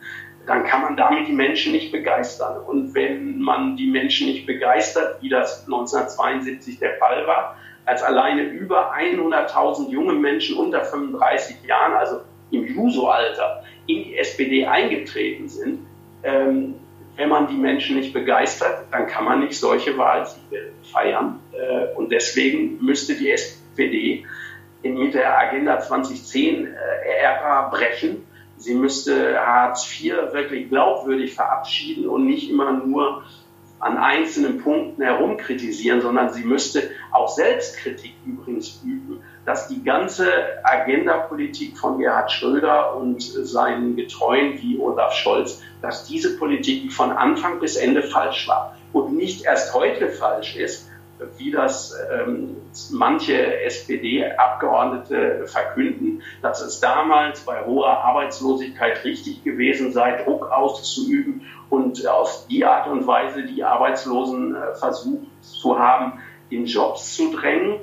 dann kann man damit die Menschen nicht begeistern. Und wenn man die Menschen nicht begeistert, wie das 1972 der Fall war, als alleine über 100.000 junge Menschen unter 35 Jahren, also im Juso-Alter, in die SPD eingetreten sind, ähm, wenn man die Menschen nicht begeistert, dann kann man nicht solche Wahlsiege feiern. Äh, und deswegen müsste die SPD mit der Agenda 2010-Ära äh, brechen. Sie müsste Hartz IV wirklich glaubwürdig verabschieden und nicht immer nur an einzelnen Punkten herumkritisieren, sondern sie müsste auch Selbstkritik übrigens üben, dass die ganze Agendapolitik von Gerhard Schröder und seinen Getreuen wie Olaf Scholz, dass diese Politik von Anfang bis Ende falsch war und nicht erst heute falsch ist, wie das ähm, manche SPD-Abgeordnete verkünden, dass es damals bei hoher Arbeitslosigkeit richtig gewesen sei, Druck auszuüben und auf die Art und Weise die Arbeitslosen äh, versucht zu haben, in Jobs zu drängen.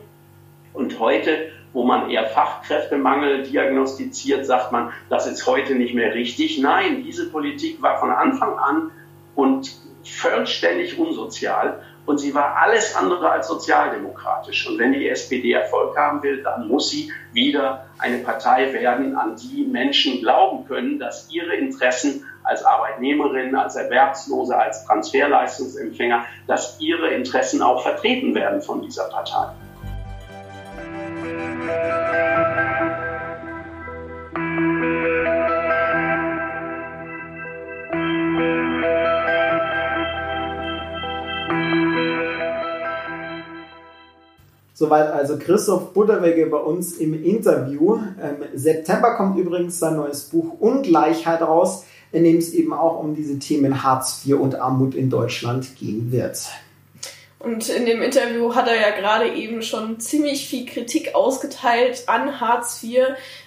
Und heute, wo man eher Fachkräftemangel diagnostiziert, sagt man, das ist heute nicht mehr richtig. Nein, diese Politik war von Anfang an und vollständig unsozial und sie war alles andere als sozialdemokratisch. Und wenn die SPD Erfolg haben will, dann muss sie wieder eine Partei werden, an die Menschen glauben können, dass ihre Interessen als Arbeitnehmerin, als Erwerbslose, als Transferleistungsempfänger, dass ihre Interessen auch vertreten werden von dieser Partei. Soweit also Christoph Butterwege bei uns im Interview. Ähm, September kommt übrigens sein neues Buch Ungleichheit raus, in dem es eben auch um diese Themen Hartz IV und Armut in Deutschland gehen wird. Und in dem Interview hat er ja gerade eben schon ziemlich viel Kritik ausgeteilt an Hartz IV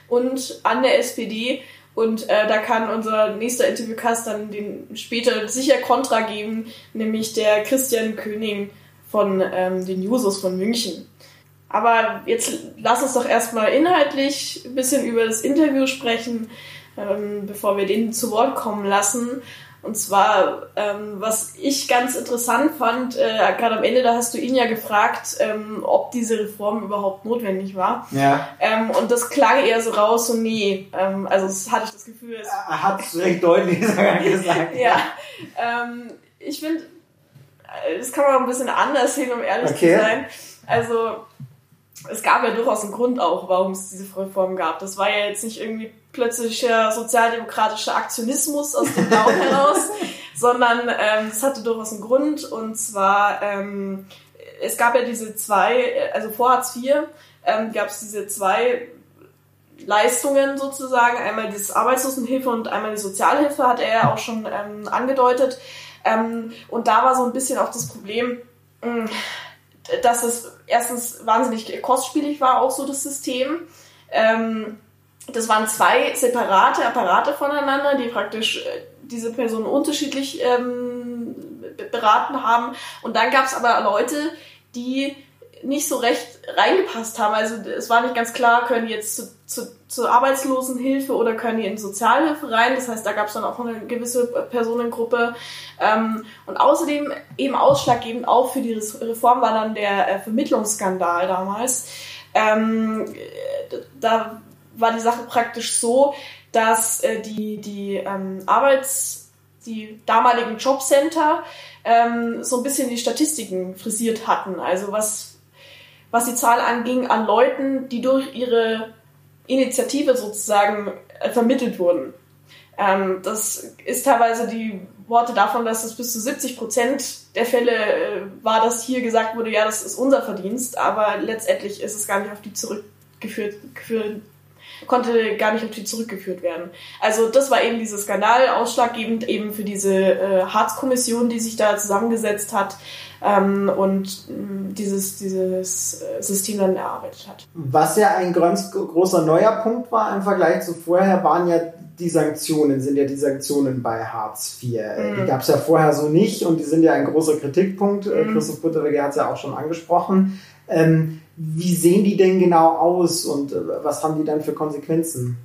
und an der SPD. Und äh, da kann unser nächster Interviewcast dann den später sicher Kontra geben, nämlich der Christian König von ähm, den Jusos von München. Aber jetzt lass uns doch erstmal inhaltlich ein bisschen über das Interview sprechen, ähm, bevor wir den zu Wort kommen lassen. Und zwar, ähm, was ich ganz interessant fand, äh, gerade am Ende, da hast du ihn ja gefragt, ähm, ob diese Reform überhaupt notwendig war. Ja. Ähm, und das klang eher so raus, so nee. Ähm, also das hatte ich das Gefühl. Es er hat es recht deutlich gesagt. ja. Ähm, ich finde, äh, das kann man ein bisschen anders sehen, um ehrlich Okay. zu sein. Also es gab ja durchaus einen Grund auch, warum es diese Reform gab. Das war ja jetzt nicht irgendwie plötzlicher sozialdemokratischer Aktionismus aus dem Blauen heraus, sondern ähm, es hatte durchaus einen Grund. Und zwar, ähm, es gab ja diese zwei, also vor Hartz IV ähm, gab es diese zwei Leistungen sozusagen, einmal dieses Arbeitslosenhilfe und einmal die Sozialhilfe, hat er ja auch schon ähm, angedeutet. Ähm, und da war so ein bisschen auch das Problem, mh, dass es erstens wahnsinnig kostspielig war, auch so das System. Ähm, das waren zwei separate Apparate voneinander, die praktisch äh, diese Personen unterschiedlich ähm, be- beraten haben. Und dann gab es aber Leute, die nicht so recht reingepasst haben. Also es war nicht ganz klar, können die jetzt zu, zu, zur Arbeitslosenhilfe oder können die in Sozialhilfe rein. Das heißt, da gab es dann auch eine gewisse Personengruppe. Ähm, und außerdem eben ausschlaggebend auch für die Reform war dann der äh, Vermittlungsskandal damals. Ähm, äh, da war die Sache praktisch so, dass äh, die, die ähm, Arbeits, die damaligen Jobcenter ähm, so ein bisschen die Statistiken frisiert hatten. Also was, was die Zahl anging an Leuten, die durch ihre Initiative sozusagen äh, vermittelt wurden. Ähm, das ist teilweise, die Worte davon, dass es bis zu 70 Prozent der Fälle äh, war, dass hier gesagt wurde, ja, das ist unser Verdienst, aber letztendlich ist es gar nicht auf die zurückgeführt, geführt, konnte gar nicht auf die zurückgeführt werden. Also das war eben dieser Skandal ausschlaggebend eben für diese äh, Harz-Kommission, die sich da zusammengesetzt hat ähm, und mh, dieses, dieses äh, System dann erarbeitet hat. Was ja ein ganz großer neuer Punkt war im Vergleich zu vorher, waren ja die Sanktionen, sind ja die Sanktionen bei Hartz IV. Mhm. Die gab es ja vorher so nicht und die sind ja ein großer Kritikpunkt. Äh, mhm. Christoph Butterwege hat es ja auch schon angesprochen. Ähm, wie sehen die denn genau aus und äh, was haben die dann für Konsequenzen?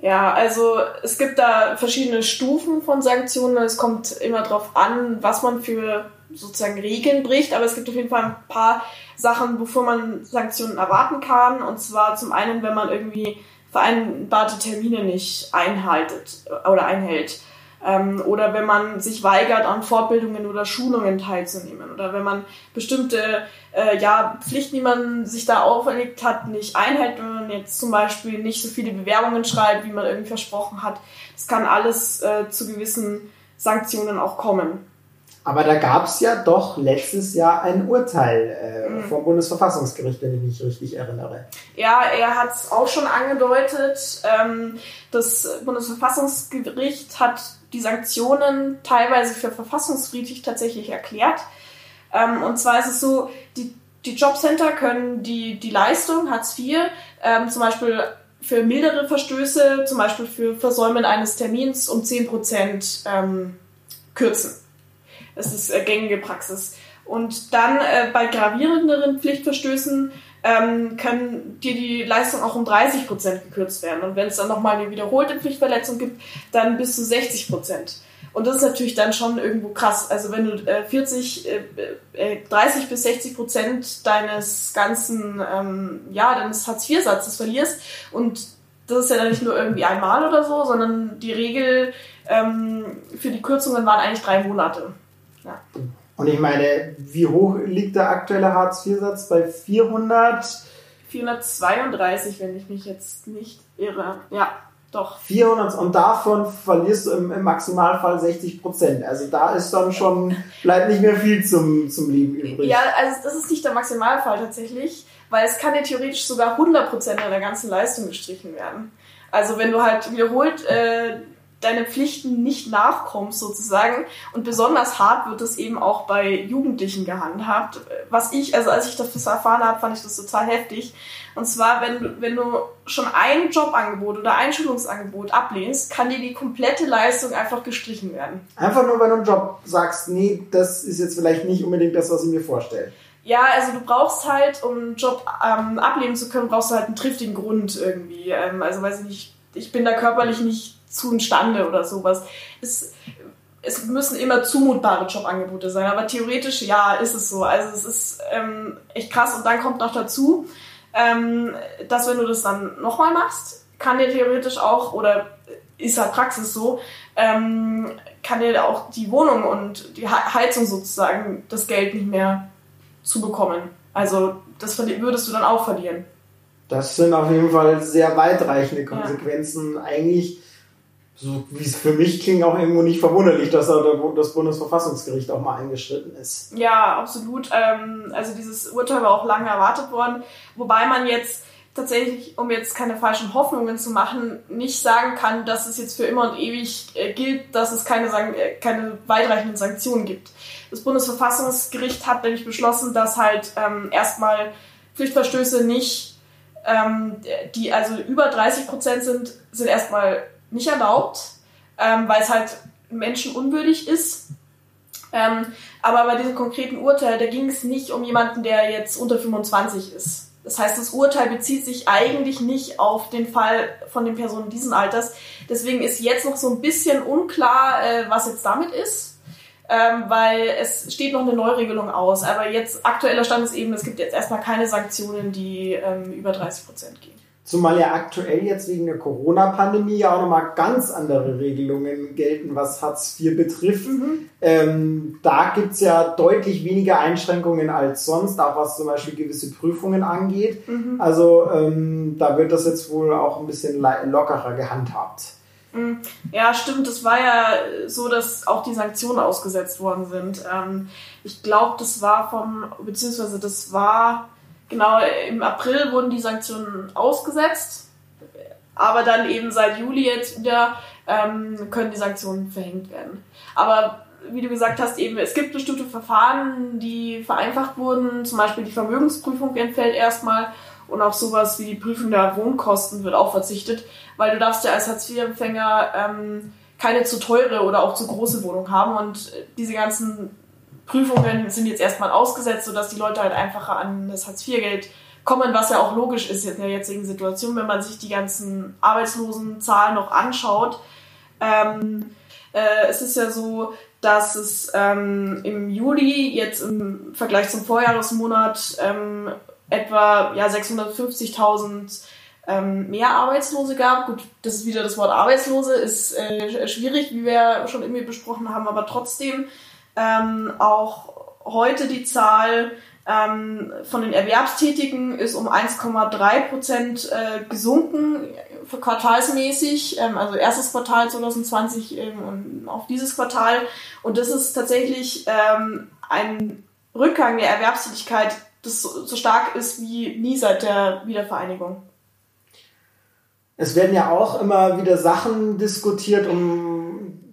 Ja, also es gibt da verschiedene Stufen von Sanktionen. Es kommt immer darauf an, was man für sozusagen Regeln bricht, aber es gibt auf jeden Fall ein paar Sachen, wofür man Sanktionen erwarten kann. Und zwar zum einen, wenn man irgendwie vereinbarte Termine nicht einhaltet äh, oder einhält. Ähm, oder wenn man sich weigert, an Fortbildungen oder Schulungen teilzunehmen. Oder wenn man bestimmte äh, ja, Pflichten, die man sich da auferlegt hat, nicht einhält. Wenn man jetzt zum Beispiel nicht so viele Bewerbungen schreibt, wie man irgendwie versprochen hat. Das kann alles äh, zu gewissen Sanktionen auch kommen. Aber da gab es ja doch letztes Jahr ein Urteil äh, mhm. vom Bundesverfassungsgericht, wenn ich mich richtig erinnere. Ja, er hat es auch schon angedeutet. Ähm, das Bundesverfassungsgericht hat die Sanktionen teilweise für verfassungsfriedlich tatsächlich erklärt. Ähm, und zwar ist es so, die, die Jobcenter können die, die Leistung Hartz IV ähm, zum Beispiel für mildere Verstöße, zum Beispiel für Versäumen eines Termins um 10 Prozent ähm, kürzen. Das ist äh, gängige Praxis. Und dann äh, bei gravierenderen Pflichtverstößen ähm, können dir die Leistung auch um 30 Prozent gekürzt werden. Und wenn es dann nochmal eine wiederholte Pflichtverletzung gibt, dann bis zu 60 Prozent. Und das ist natürlich dann schon irgendwo krass. Also wenn du äh, 40, äh, äh, 30 bis 60 Prozent deines ganzen, ähm, ja, deines Hartz-IV-Satzes verlierst und das ist ja dann nicht nur irgendwie einmal oder so, sondern die Regel ähm, für die Kürzungen waren eigentlich drei Monate. Ja. Und ich meine, wie hoch liegt der aktuelle Hartz-IV-Satz? Bei 400? 432, wenn ich mich jetzt nicht irre. Ja, doch. 400 und davon verlierst du im, im Maximalfall 60 Prozent. Also da ist dann schon, bleibt nicht mehr viel zum, zum Leben übrig. Ja, also das ist nicht der Maximalfall tatsächlich, weil es kann dir theoretisch sogar 100 Prozent deiner ganzen Leistung gestrichen werden. Also wenn du halt wiederholt äh, deine Pflichten nicht nachkommst sozusagen. Und besonders hart wird es eben auch bei Jugendlichen gehandhabt. Was ich, also als ich das erfahren habe, fand ich das total heftig. Und zwar, wenn, wenn du schon ein Jobangebot oder ein Schulungsangebot ablehnst, kann dir die komplette Leistung einfach gestrichen werden. Einfach nur, weil du einen Job sagst, nee, das ist jetzt vielleicht nicht unbedingt das, was ich mir vorstelle. Ja, also du brauchst halt, um einen Job ähm, ablehnen zu können, brauchst du halt einen triftigen Grund irgendwie. Ähm, also weiß ich nicht, ich bin da körperlich nicht zustande oder sowas. Es, es müssen immer zumutbare Jobangebote sein, aber theoretisch ja, ist es so. Also es ist ähm, echt krass und dann kommt noch dazu, ähm, dass wenn du das dann nochmal machst, kann dir theoretisch auch, oder ist halt Praxis so, ähm, kann dir auch die Wohnung und die Heizung sozusagen das Geld nicht mehr zubekommen. Also das würdest du dann auch verlieren. Das sind auf jeden Fall sehr weitreichende Konsequenzen. Ja. Eigentlich so wie es für mich klingt, auch irgendwo nicht verwunderlich, dass da das Bundesverfassungsgericht auch mal eingeschritten ist. Ja, absolut. Ähm, also dieses Urteil war auch lange erwartet worden, wobei man jetzt tatsächlich, um jetzt keine falschen Hoffnungen zu machen, nicht sagen kann, dass es jetzt für immer und ewig äh, gilt, dass es keine, äh, keine weitreichenden Sanktionen gibt. Das Bundesverfassungsgericht hat nämlich beschlossen, dass halt ähm, erstmal Pflichtverstöße nicht, ähm, die also über 30 Prozent sind, sind erstmal nicht erlaubt, ähm, weil es halt menschenunwürdig ist. Ähm, aber bei diesem konkreten Urteil, da ging es nicht um jemanden, der jetzt unter 25 ist. Das heißt, das Urteil bezieht sich eigentlich nicht auf den Fall von den Personen dieses Alters. Deswegen ist jetzt noch so ein bisschen unklar, äh, was jetzt damit ist, ähm, weil es steht noch eine Neuregelung aus. Aber jetzt aktueller Stand ist eben, es gibt jetzt erstmal keine Sanktionen, die ähm, über 30 Prozent gehen. Zumal ja aktuell jetzt wegen der Corona-Pandemie ja auch nochmal ganz andere Regelungen gelten, was Hartz IV betrifft. Mhm. Ähm, da gibt's ja deutlich weniger Einschränkungen als sonst, auch was zum Beispiel gewisse Prüfungen angeht. Mhm. Also ähm, da wird das jetzt wohl auch ein bisschen lockerer gehandhabt. Mhm. Ja, stimmt. Es war ja so, dass auch die Sanktionen ausgesetzt worden sind. Ähm, ich glaube, das war vom, beziehungsweise das war, genau, im April wurden die Sanktionen ausgesetzt. Aber dann eben seit Juli jetzt wieder ähm, können die Sanktionen verhängt werden. Aber wie du gesagt hast, eben, es gibt bestimmte Verfahren, die vereinfacht wurden. Zum Beispiel die Vermögensprüfung entfällt erstmal und auch sowas wie die Prüfung der Wohnkosten wird auch verzichtet, weil du darfst ja als Hartz-IV-Empfänger ähm, keine zu teure oder auch zu große Wohnung haben und diese ganzen Prüfungen sind jetzt erstmal ausgesetzt, sodass die Leute halt einfacher an das Hartz-IV-Geld kommen, was ja auch logisch ist in der jetzigen Situation, wenn man sich die ganzen Arbeitslosenzahlen noch anschaut. Ähm, äh, es ist ja so, dass es ähm, im Juli jetzt im Vergleich zum Vorjahresmonat ähm, etwa ja, 650.000 ähm, mehr Arbeitslose gab. Gut, das ist wieder das Wort Arbeitslose, ist äh, schwierig, wie wir schon irgendwie besprochen haben, aber trotzdem ähm, auch heute die Zahl ähm, von den Erwerbstätigen ist um 1,3 Prozent äh, gesunken, quartalsmäßig, ähm, also erstes Quartal 2020 ähm, und auf dieses Quartal. Und das ist tatsächlich ähm, ein Rückgang der Erwerbstätigkeit, das so, so stark ist wie nie seit der Wiedervereinigung. Es werden ja auch immer wieder Sachen diskutiert, um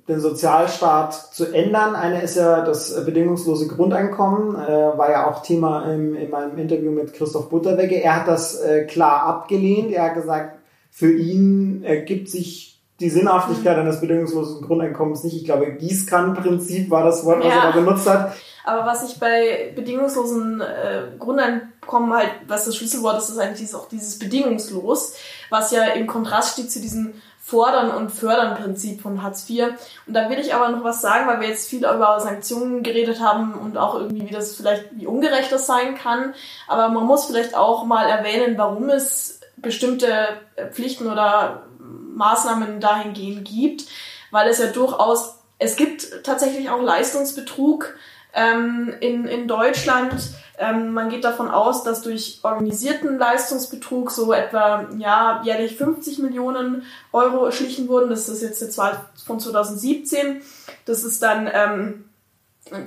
den Sozialstaat zu ändern. Eine ist ja das bedingungslose Grundeinkommen, äh, war ja auch Thema im, in meinem Interview mit Christoph Butterwegge. Er hat das äh, klar abgelehnt. Er hat gesagt, für ihn ergibt sich die Sinnhaftigkeit eines bedingungslosen Grundeinkommens nicht. Ich glaube, Gießkannenprinzip war das Wort, was ja. er da benutzt hat. Aber was ich bei bedingungslosen äh, Grundeinkommen halt, was das Schlüsselwort ist, ist eigentlich dieses, auch dieses bedingungslos, was ja im Kontrast steht zu diesem Fordern und Fördern Prinzip von Hartz IV. Und da will ich aber noch was sagen, weil wir jetzt viel über Sanktionen geredet haben und auch irgendwie, wie das vielleicht, wie ungerecht das sein kann. Aber man muss vielleicht auch mal erwähnen, warum es bestimmte Pflichten oder Maßnahmen dahingehend gibt, weil es ja durchaus, es gibt tatsächlich auch Leistungsbetrug ähm, in, in Deutschland. Ähm, man geht davon aus, dass durch organisierten Leistungsbetrug so etwa ja, jährlich 50 Millionen Euro erschlichen wurden. Das ist jetzt von 2017. Das ist dann ähm,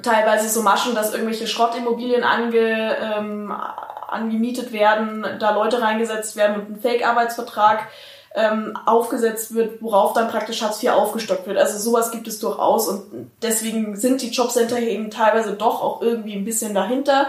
teilweise so Maschen, dass irgendwelche Schrottimmobilien ange, ähm, angemietet werden, da Leute reingesetzt werden und ein Fake-Arbeitsvertrag ähm, aufgesetzt wird, worauf dann praktisch Hartz IV aufgestockt wird. Also sowas gibt es durchaus und deswegen sind die Jobcenter eben teilweise doch auch irgendwie ein bisschen dahinter.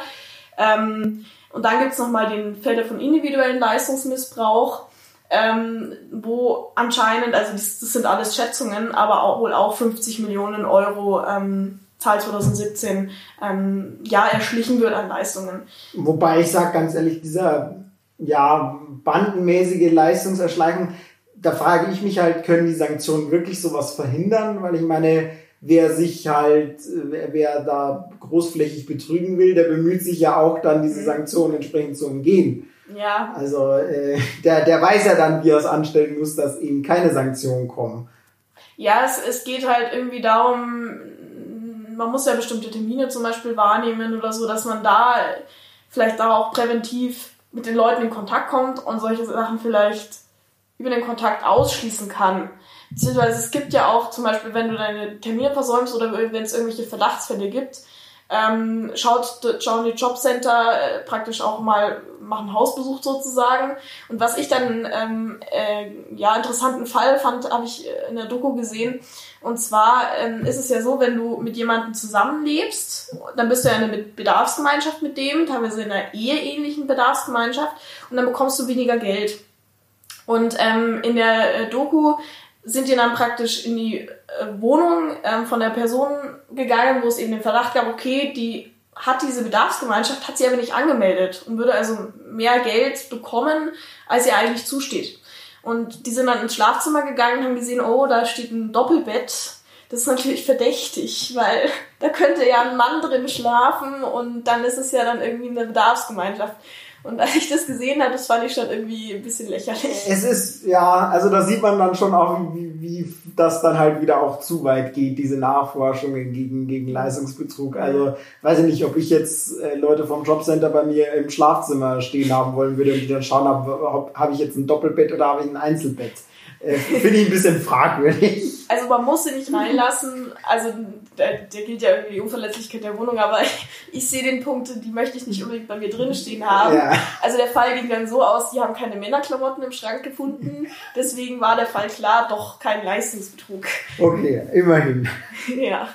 Ähm, und dann gibt's nochmal den Fälle von individuellen Leistungsmissbrauch, ähm, wo anscheinend, also das, das, sind alles Schätzungen, aber auch, wohl auch 50 Millionen Euro ähm, Zahl 2017 ähm, ja erschlichen wird an Leistungen. Wobei ich sage ganz ehrlich, dieser ja, bandenmäßige Leistungserschleichung, da frage ich mich halt, können die Sanktionen wirklich sowas verhindern? Weil ich meine, wer sich halt, wer, wer da großflächig betrügen will, der bemüht sich ja auch dann, diese mhm. Sanktionen entsprechend zu umgehen. Ja. Also äh, der, der weiß ja dann, wie er es anstellen muss, dass eben keine Sanktionen kommen. Ja, es, es geht halt irgendwie darum, man muss ja bestimmte Termine zum Beispiel wahrnehmen oder so, dass man da vielleicht auch präventiv mit den Leuten in Kontakt kommt und solche Sachen vielleicht über den Kontakt ausschließen kann. Beziehungsweise es gibt ja auch zum Beispiel, wenn du deine Termine versäumst oder wenn es irgendwelche Verdachtsfälle gibt, ähm, schaut, schauen die Jobcenter äh, praktisch auch mal, machen Hausbesuch sozusagen. Und was ich dann ähm, äh, ja interessanten Fall fand, habe ich in der Doku gesehen. Und zwar ähm, ist es ja so, wenn du mit jemandem zusammenlebst, dann bist du ja in einer Bedarfsgemeinschaft mit dem, teilweise in einer eheähnlichen Bedarfsgemeinschaft, und dann bekommst du weniger Geld. Und ähm, in der äh, Doku sind die dann praktisch in die äh, Wohnung ähm, von der Person gegangen, wo es eben den Verdacht gab, okay, die hat diese Bedarfsgemeinschaft, hat sie aber nicht angemeldet und würde also mehr Geld bekommen, als ihr eigentlich zusteht. Und die sind dann ins Schlafzimmer gegangen und haben gesehen, oh, da steht ein Doppelbett. Das ist natürlich verdächtig, weil da könnte ja ein Mann drin schlafen und dann ist es ja dann irgendwie eine Bedarfsgemeinschaft. Und als ich das gesehen habe, das fand ich schon irgendwie ein bisschen lächerlich. Es ist, ja, also da sieht man dann schon auch, wie, wie das dann halt wieder auch zu weit geht, diese Nachforschungen gegen, gegen Leistungsbetrug. Also weiß ich nicht, ob ich jetzt äh, Leute vom Jobcenter bei mir im Schlafzimmer stehen haben wollen würde und die dann schauen, habe hab ich jetzt ein Doppelbett oder habe ich ein Einzelbett. äh, finde ich ein bisschen fragwürdig. Also man muss sie nicht reinlassen. Also der, der gilt ja irgendwie die Unverletzlichkeit der Wohnung, aber ich, ich sehe den Punkt, die möchte ich nicht unbedingt bei mir drin stehen haben. Ja. Also der Fall ging dann so aus, die haben keine Männerklamotten im Schrank gefunden. Deswegen war der Fall klar, doch kein Leistungsbetrug. Okay, immerhin. ja,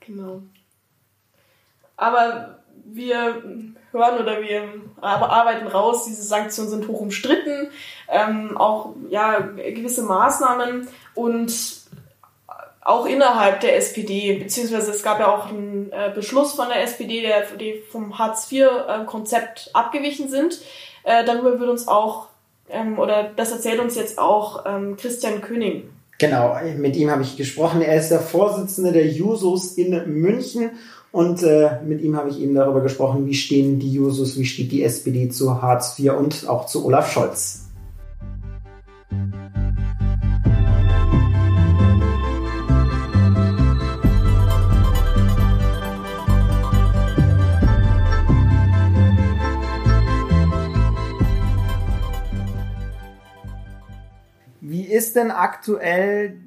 genau. Aber wir hören oder wir arbeiten raus, diese Sanktionen sind hoch umstritten, ähm, auch ja, gewisse Maßnahmen und auch innerhalb der SPD, beziehungsweise es gab ja auch einen äh, Beschluss von der SPD, der die vom Hartz-IV-Konzept abgewichen sind. Äh, darüber wird uns auch, ähm, oder das erzählt uns jetzt auch ähm, Christian König. Genau, mit ihm habe ich gesprochen. Er ist der Vorsitzende der Jusos in München und äh, mit ihm habe ich eben darüber gesprochen, wie stehen die Jusos, wie steht die SPD zu Hartz IV und auch zu Olaf Scholz. Ist denn aktuell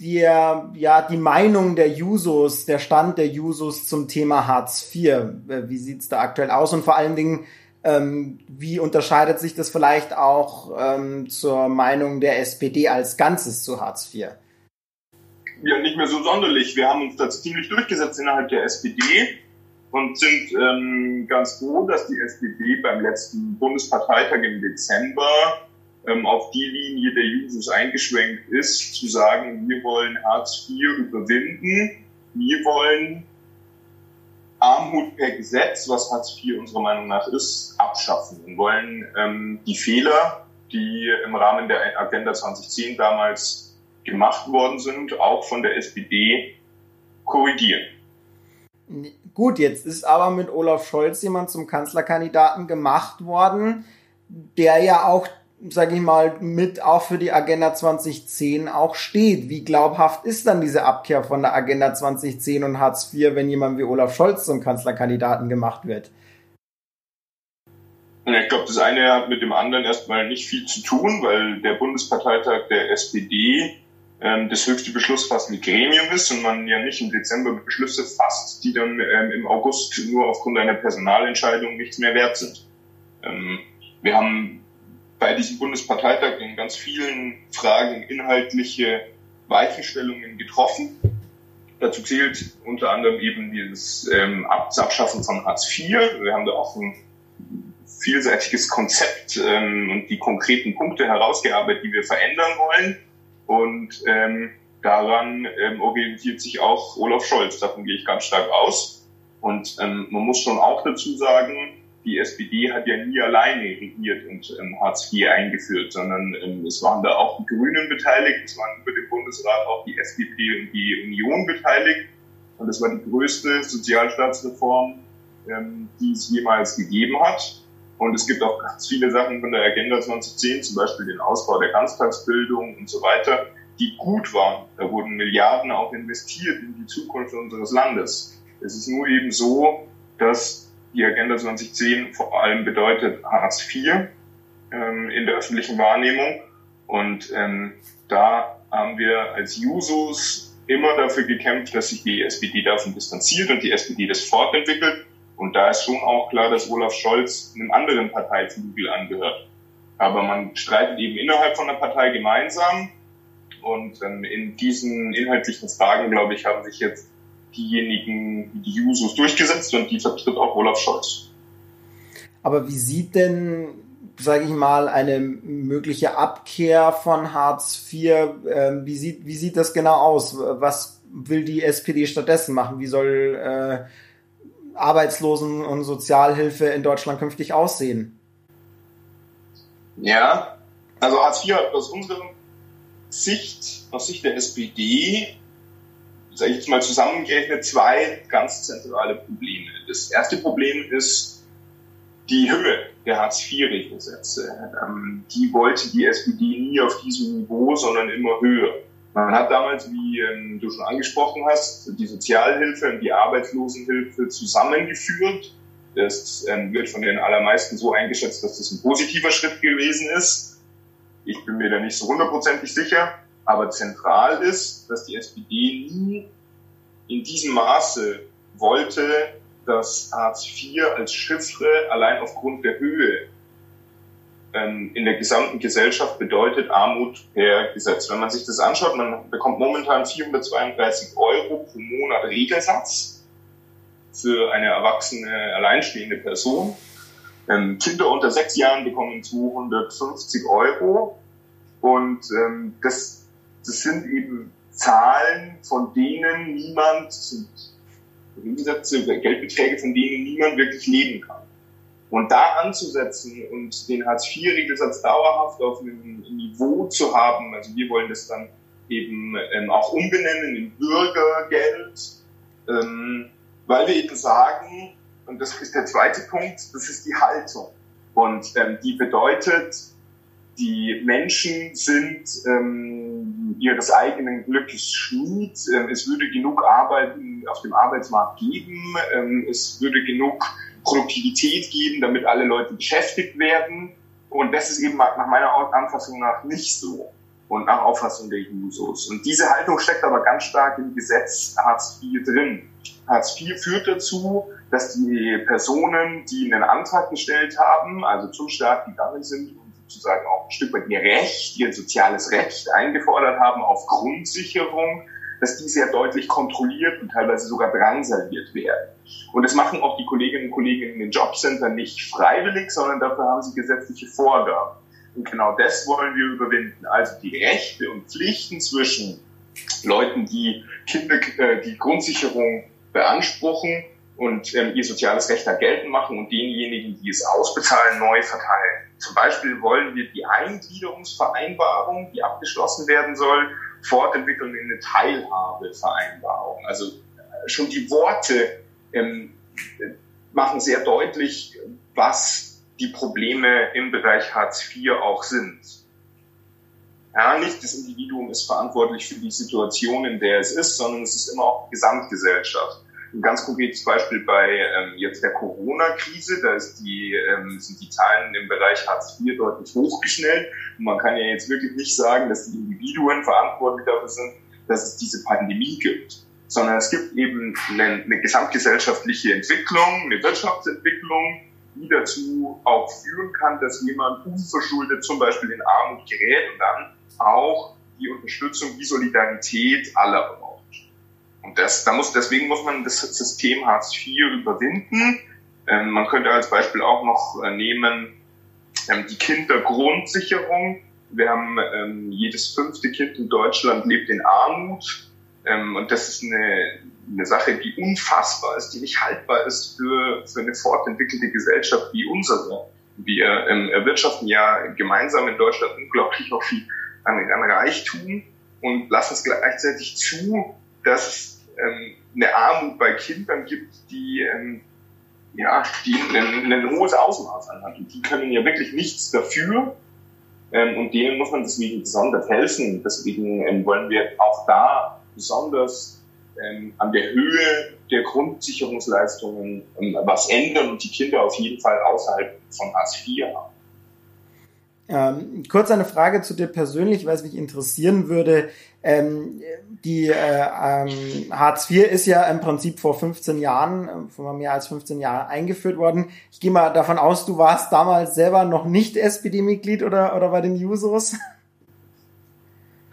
der, ja, die Meinung der Jusos, der Stand der Jusos zum Thema Hartz IV. Äh, wie sieht's da aktuell aus? Und vor allen Dingen, ähm, wie unterscheidet sich das vielleicht auch ähm, zur Meinung der SPD als Ganzes zu Hartz IV? Ja, nicht mehr so sonderlich. Wir haben uns da ziemlich durchgesetzt innerhalb der SPD und sind ähm, ganz froh, dass die SPD beim letzten Bundesparteitag im Dezember ähm, auf die Linie der Jusos eingeschwenkt ist, zu sagen, wir wollen Hartz IV überwinden, wir wollen Armut per Gesetz, was Hartz IV unserer Meinung nach ist, abschaffen und wollen ähm, die Fehler, die im Rahmen der Agenda 2010 damals gemacht worden sind, auch von der SPD korrigieren. Gut, jetzt ist aber mit Olaf Scholz jemand zum Kanzlerkandidaten gemacht worden, der ja auch sage ich mal, mit auch für die Agenda 2010 auch steht. Wie glaubhaft ist dann diese Abkehr von der Agenda 2010 und Hartz IV, wenn jemand wie Olaf Scholz zum Kanzlerkandidaten gemacht wird? Ich glaube, das eine hat mit dem anderen erstmal nicht viel zu tun, weil der Bundesparteitag der SPD ähm, das höchste beschlussfassende Gremium ist und man ja nicht im Dezember Beschlüsse fasst, die dann ähm, im August nur aufgrund einer Personalentscheidung nichts mehr wert sind. Ähm, wir haben bei diesem Bundesparteitag in ganz vielen Fragen inhaltliche Weichenstellungen getroffen. Dazu zählt unter anderem eben dieses ähm, Abschaffen von Hartz IV. Wir haben da auch ein vielseitiges Konzept ähm, und die konkreten Punkte herausgearbeitet, die wir verändern wollen. Und ähm, daran ähm, orientiert sich auch Olaf Scholz. Davon gehe ich ganz stark aus. Und ähm, man muss schon auch dazu sagen, die SPD hat ja nie alleine regiert und ähm, Hartz IV eingeführt, sondern ähm, es waren da auch die Grünen beteiligt, es waren über den Bundesrat auch die FDP und die Union beteiligt. Und das war die größte Sozialstaatsreform, ähm, die es jemals gegeben hat. Und es gibt auch ganz viele Sachen von der Agenda 2010, zum Beispiel den Ausbau der Ganztagsbildung und so weiter, die gut waren. Da wurden Milliarden auch investiert in die Zukunft unseres Landes. Es ist nur eben so, dass die Agenda 2010 vor allem bedeutet Hartz IV ähm, in der öffentlichen Wahrnehmung. Und ähm, da haben wir als Jusos immer dafür gekämpft, dass sich die SPD davon distanziert und die SPD das fortentwickelt. Und da ist schon auch klar, dass Olaf Scholz einem anderen Parteiflügel angehört. Aber man streitet eben innerhalb von der Partei gemeinsam. Und ähm, in diesen inhaltlichen Fragen, glaube ich, haben sich jetzt diejenigen, die Jusos durchgesetzt und die vertritt auch Olaf Scholz. Aber wie sieht denn, sage ich mal, eine mögliche Abkehr von Hartz IV, äh, wie, sieht, wie sieht das genau aus? Was will die SPD stattdessen machen? Wie soll äh, Arbeitslosen- und Sozialhilfe in Deutschland künftig aussehen? Ja, also Hartz IV hat aus unserer Sicht, aus Sicht der SPD, sage ich jetzt mal zusammengerechnet, zwei ganz zentrale Probleme. Das erste Problem ist die Höhe der Hartz-IV-Regelsätze. Ähm, die wollte die SPD nie auf diesem Niveau, sondern immer höher. Man hat damals, wie ähm, du schon angesprochen hast, die Sozialhilfe und die Arbeitslosenhilfe zusammengeführt. Das ähm, wird von den allermeisten so eingeschätzt, dass das ein positiver Schritt gewesen ist. Ich bin mir da nicht so hundertprozentig sicher. Aber zentral ist, dass die SPD nie in diesem Maße wollte, dass Hartz IV als Chiffre allein aufgrund der Höhe ähm, in der gesamten Gesellschaft bedeutet Armut per Gesetz. Wenn man sich das anschaut, man bekommt momentan 432 Euro pro Monat Regelsatz für eine erwachsene, alleinstehende Person. Ähm, Kinder unter sechs Jahren bekommen 250 Euro. Und ähm, das, das sind eben Zahlen, von denen niemand, Gegensätze, Geldbeträge, von denen niemand wirklich leben kann. Und da anzusetzen und den Hartz-IV-Regelsatz dauerhaft auf einem Niveau zu haben, also wir wollen das dann eben ähm, auch umbenennen in Bürgergeld, ähm, weil wir eben sagen, und das ist der zweite Punkt, das ist die Haltung. Und ähm, die bedeutet, die Menschen sind ähm, ihres eigenen Glückes Schmied. Ähm, es würde genug Arbeit auf dem Arbeitsmarkt geben. Ähm, es würde genug Produktivität geben, damit alle Leute beschäftigt werden. Und das ist eben nach meiner Anfassung nach nicht so. Und nach Auffassung der Jusos. Und diese Haltung steckt aber ganz stark im Gesetz Hartz IV drin. Hartz IV führt dazu, dass die Personen, die einen Antrag gestellt haben, also zum Staat gegangen sind sozusagen auch ein Stück weit ihr Recht, ihr soziales Recht eingefordert haben auf Grundsicherung, dass die sehr deutlich kontrolliert und teilweise sogar drangsaliert werden. Und das machen auch die Kolleginnen und Kollegen in den Jobcentern nicht freiwillig, sondern dafür haben sie gesetzliche Vorgaben. Und genau das wollen wir überwinden. Also die Rechte und Pflichten zwischen Leuten, die Kinder, äh, die Grundsicherung beanspruchen und ähm, ihr soziales Recht da geltend machen und denjenigen, die es ausbezahlen, neu verteilen. Zum Beispiel wollen wir die Eingliederungsvereinbarung, die abgeschlossen werden soll, fortentwickeln in eine Teilhabevereinbarung. Also äh, schon die Worte ähm, machen sehr deutlich, was die Probleme im Bereich Hartz IV auch sind. Ja, nicht das Individuum ist verantwortlich für die Situation, in der es ist, sondern es ist immer auch Gesamtgesellschaft. Ein ganz konkretes Beispiel bei ähm, jetzt der Corona-Krise, da ist die, ähm, sind die Zahlen im Bereich Hartz IV deutlich hochgeschnellt. Und man kann ja jetzt wirklich nicht sagen, dass die Individuen verantwortlich dafür sind, dass es diese Pandemie gibt, sondern es gibt eben eine, eine gesamtgesellschaftliche Entwicklung, eine Wirtschaftsentwicklung, die dazu auch führen kann, dass jemand unverschuldet zum Beispiel in Armut gerät und dann auch die Unterstützung, die Solidarität aller braucht. Und das, da muss, deswegen muss man das System Hartz IV überwinden. Ähm, man könnte als Beispiel auch noch äh, nehmen ähm, die Kindergrundsicherung. Wir haben ähm, jedes fünfte Kind in Deutschland lebt in Armut. Ähm, und das ist eine, eine Sache, die unfassbar ist, die nicht haltbar ist für, für eine fortentwickelte Gesellschaft wie unsere. Wir ähm, erwirtschaften ja gemeinsam in Deutschland unglaublich auch viel an, an Reichtum und lassen es gleichzeitig zu, dass ähm, eine Armut bei Kindern gibt, die, ähm, ja, die ein, ein hohes Ausmaß anhat. Und die können ja wirklich nichts dafür. Ähm, und denen muss man deswegen besonders helfen. Deswegen ähm, wollen wir auch da besonders ähm, an der Höhe der Grundsicherungsleistungen ähm, was ändern und die Kinder auf jeden Fall außerhalb von Hartz IV haben. Ähm, kurz eine Frage zu dir persönlich, weil es mich interessieren würde. Ähm, die äh, ähm, Hartz IV ist ja im Prinzip vor 15 Jahren, äh, vor mehr als 15 Jahren eingeführt worden. Ich gehe mal davon aus, du warst damals selber noch nicht SPD-Mitglied oder, oder bei den Jusos?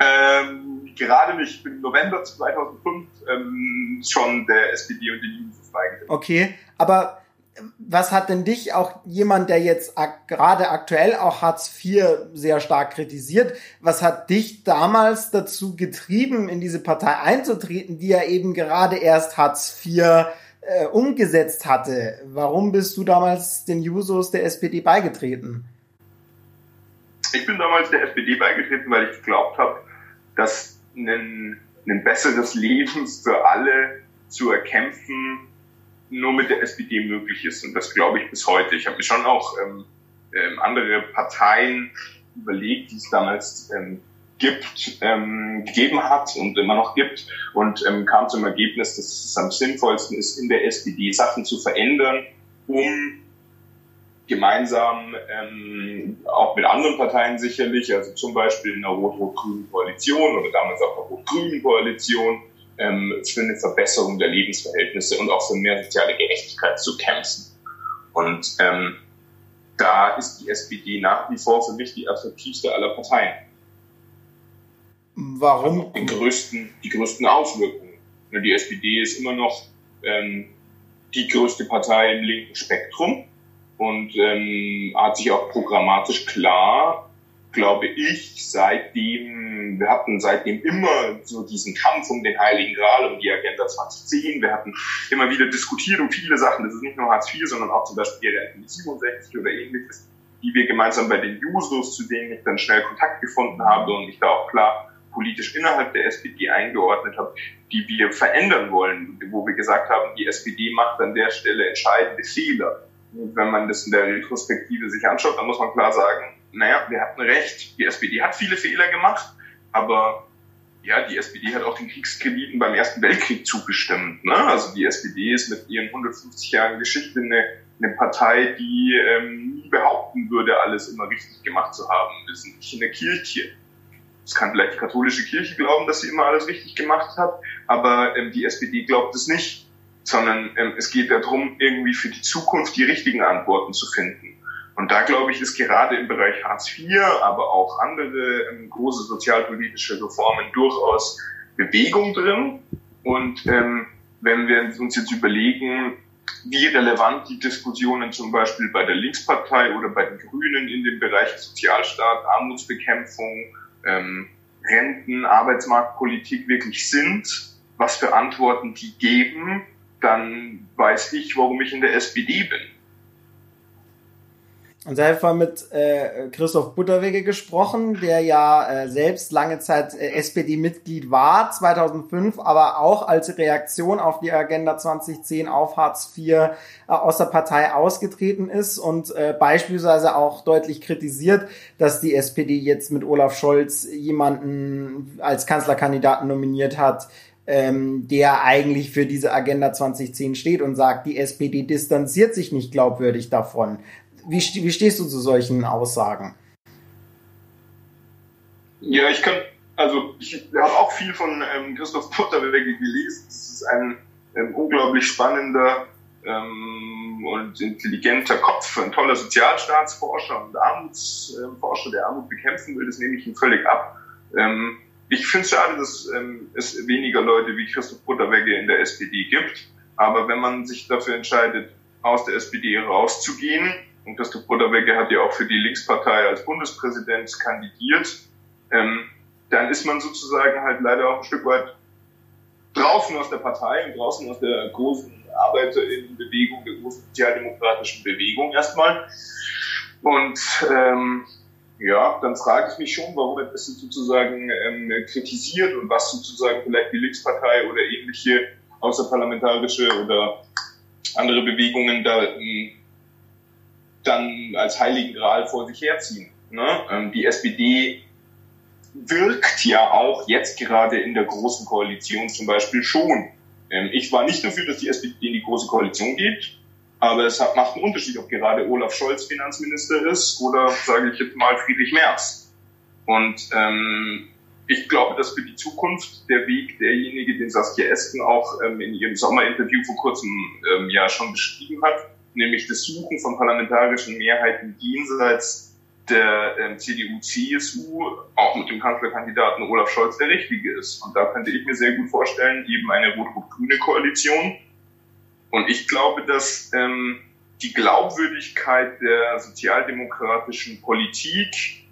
Ähm, gerade nicht. Ich bin im November 2005 ähm, schon der SPD und den Jusos beigetreten. Okay, aber was hat denn dich auch jemand, der jetzt ak gerade aktuell auch Hartz IV sehr stark kritisiert, was hat dich damals dazu getrieben, in diese Partei einzutreten, die ja eben gerade erst Hartz IV äh, umgesetzt hatte? Warum bist du damals den Jusos der SPD beigetreten? Ich bin damals der SPD beigetreten, weil ich geglaubt habe, dass ein, ein besseres Leben für alle zu erkämpfen nur mit der SPD möglich ist. Und das glaube ich bis heute. Ich habe mir schon auch ähm, ähm, andere Parteien überlegt, die es damals ähm, gibt, ähm, gegeben hat und immer noch gibt und ähm, kam zum Ergebnis, dass es am sinnvollsten ist, in der SPD Sachen zu verändern, um gemeinsam ähm, auch mit anderen Parteien sicherlich, also zum Beispiel in der rot-rot-grünen Koalition oder damals auch der rot-grünen Koalition, ähm, für eine Verbesserung der Lebensverhältnisse und auch für mehr soziale Gerechtigkeit zu kämpfen. Und ähm, da ist die SPD nach wie vor für mich die attraktivste aller Parteien. Warum? Also die größten, die größten Auswirkungen. Die SPD ist immer noch ähm, die größte Partei im linken Spektrum und ähm, hat sich auch programmatisch klar, glaube ich, seitdem, wir hatten seitdem immer so diesen Kampf um den Heiligen Gral, um die Agenda 2010. Wir hatten immer wieder diskutiert um viele Sachen. Das ist nicht nur Hartz IV, sondern auch zum Beispiel die Rente 67 oder ähnliches, die wir gemeinsam bei den Jusos, zu denen ich dann schnell Kontakt gefunden habe und mich da auch klar politisch innerhalb der SPD eingeordnet habe, die wir verändern wollen, wo wir gesagt haben, die SPD macht an der Stelle entscheidende Fehler. Und wenn man das in der Retrospektive sich anschaut, dann muss man klar sagen, naja, wir hatten recht, die SPD hat viele Fehler gemacht, aber ja, die SPD hat auch den Kriegskrediten beim Ersten Weltkrieg zugestimmt. Ne? Also die SPD ist mit ihren 150 Jahren Geschichte eine, eine Partei, die ähm, nie behaupten würde, alles immer richtig gemacht zu haben. Wir sind nicht in der Kirche. Es kann vielleicht die katholische Kirche glauben, dass sie immer alles richtig gemacht hat, aber ähm, die SPD glaubt es nicht, sondern ähm, es geht darum, irgendwie für die Zukunft die richtigen Antworten zu finden. Und da glaube ich, ist gerade im Bereich Hartz IV, aber auch andere ähm, große sozialpolitische Reformen durchaus Bewegung drin. Und ähm, wenn wir uns jetzt überlegen, wie relevant die Diskussionen zum Beispiel bei der Linkspartei oder bei den Grünen in dem Bereich Sozialstaat, Armutsbekämpfung, ähm, Renten, Arbeitsmarktpolitik wirklich sind, was für Antworten die geben, dann weiß ich, warum ich in der SPD bin. Und da haben wir mit äh, Christoph Butterwege gesprochen, der ja äh, selbst lange Zeit äh, SPD-Mitglied war, 2005, aber auch als Reaktion auf die Agenda 2010 auf Hartz IV äh, aus der Partei ausgetreten ist und äh, beispielsweise auch deutlich kritisiert, dass die SPD jetzt mit Olaf Scholz jemanden als Kanzlerkandidaten nominiert hat, ähm, der eigentlich für diese Agenda 2010 steht und sagt, die SPD distanziert sich nicht glaubwürdig davon. Wie, wie stehst du zu solchen Aussagen? Ja, ich kann, also ich habe auch viel von ähm, Christoph Butterwege gelesen. Das ist ein ähm, unglaublich spannender ähm, und intelligenter Kopf, ein toller Sozialstaatsforscher und Armutsforscher, der Armut bekämpfen will. Das nehme ich ihm völlig ab. Ähm, ich finde es schade, dass ähm, es weniger Leute wie Christoph Butterwege in der SPD gibt. Aber wenn man sich dafür entscheidet, aus der SPD rauszugehen, und Christoph Butterwege hat ja auch für die Linkspartei als Bundespräsident kandidiert, ähm, dann ist man sozusagen halt leider auch ein Stück weit draußen aus der Partei und draußen aus der großen Arbeiterinnenbewegung, der großen sozialdemokratischen Bewegung erstmal. Und ähm, ja, dann frage ich mich schon, warum er das sozusagen ähm, kritisiert und was sozusagen vielleicht die Linkspartei oder ähnliche außerparlamentarische oder andere Bewegungen da ähm, dann als heiligen Gral vor sich herziehen. Ne? Ähm, die SPD wirkt ja auch jetzt gerade in der großen Koalition zum Beispiel schon. Ähm, ich war nicht dafür, dass die SPD in die große Koalition geht, aber es hat, macht einen Unterschied, ob gerade Olaf Scholz Finanzminister ist oder, sage ich jetzt mal, Friedrich Merz. Und ähm, ich glaube, dass für die Zukunft der Weg derjenige, den Saskia Esken auch ähm, in ihrem Sommerinterview vor kurzem ähm, ja schon beschrieben hat, nämlich das Suchen von parlamentarischen Mehrheiten jenseits der äh, CDU, CSU, auch mit dem Kanzlerkandidaten Olaf Scholz der richtige ist. Und da könnte ich mir sehr gut vorstellen, eben eine rot-rot-grüne Koalition. Und ich glaube, dass ähm, die Glaubwürdigkeit der sozialdemokratischen Politik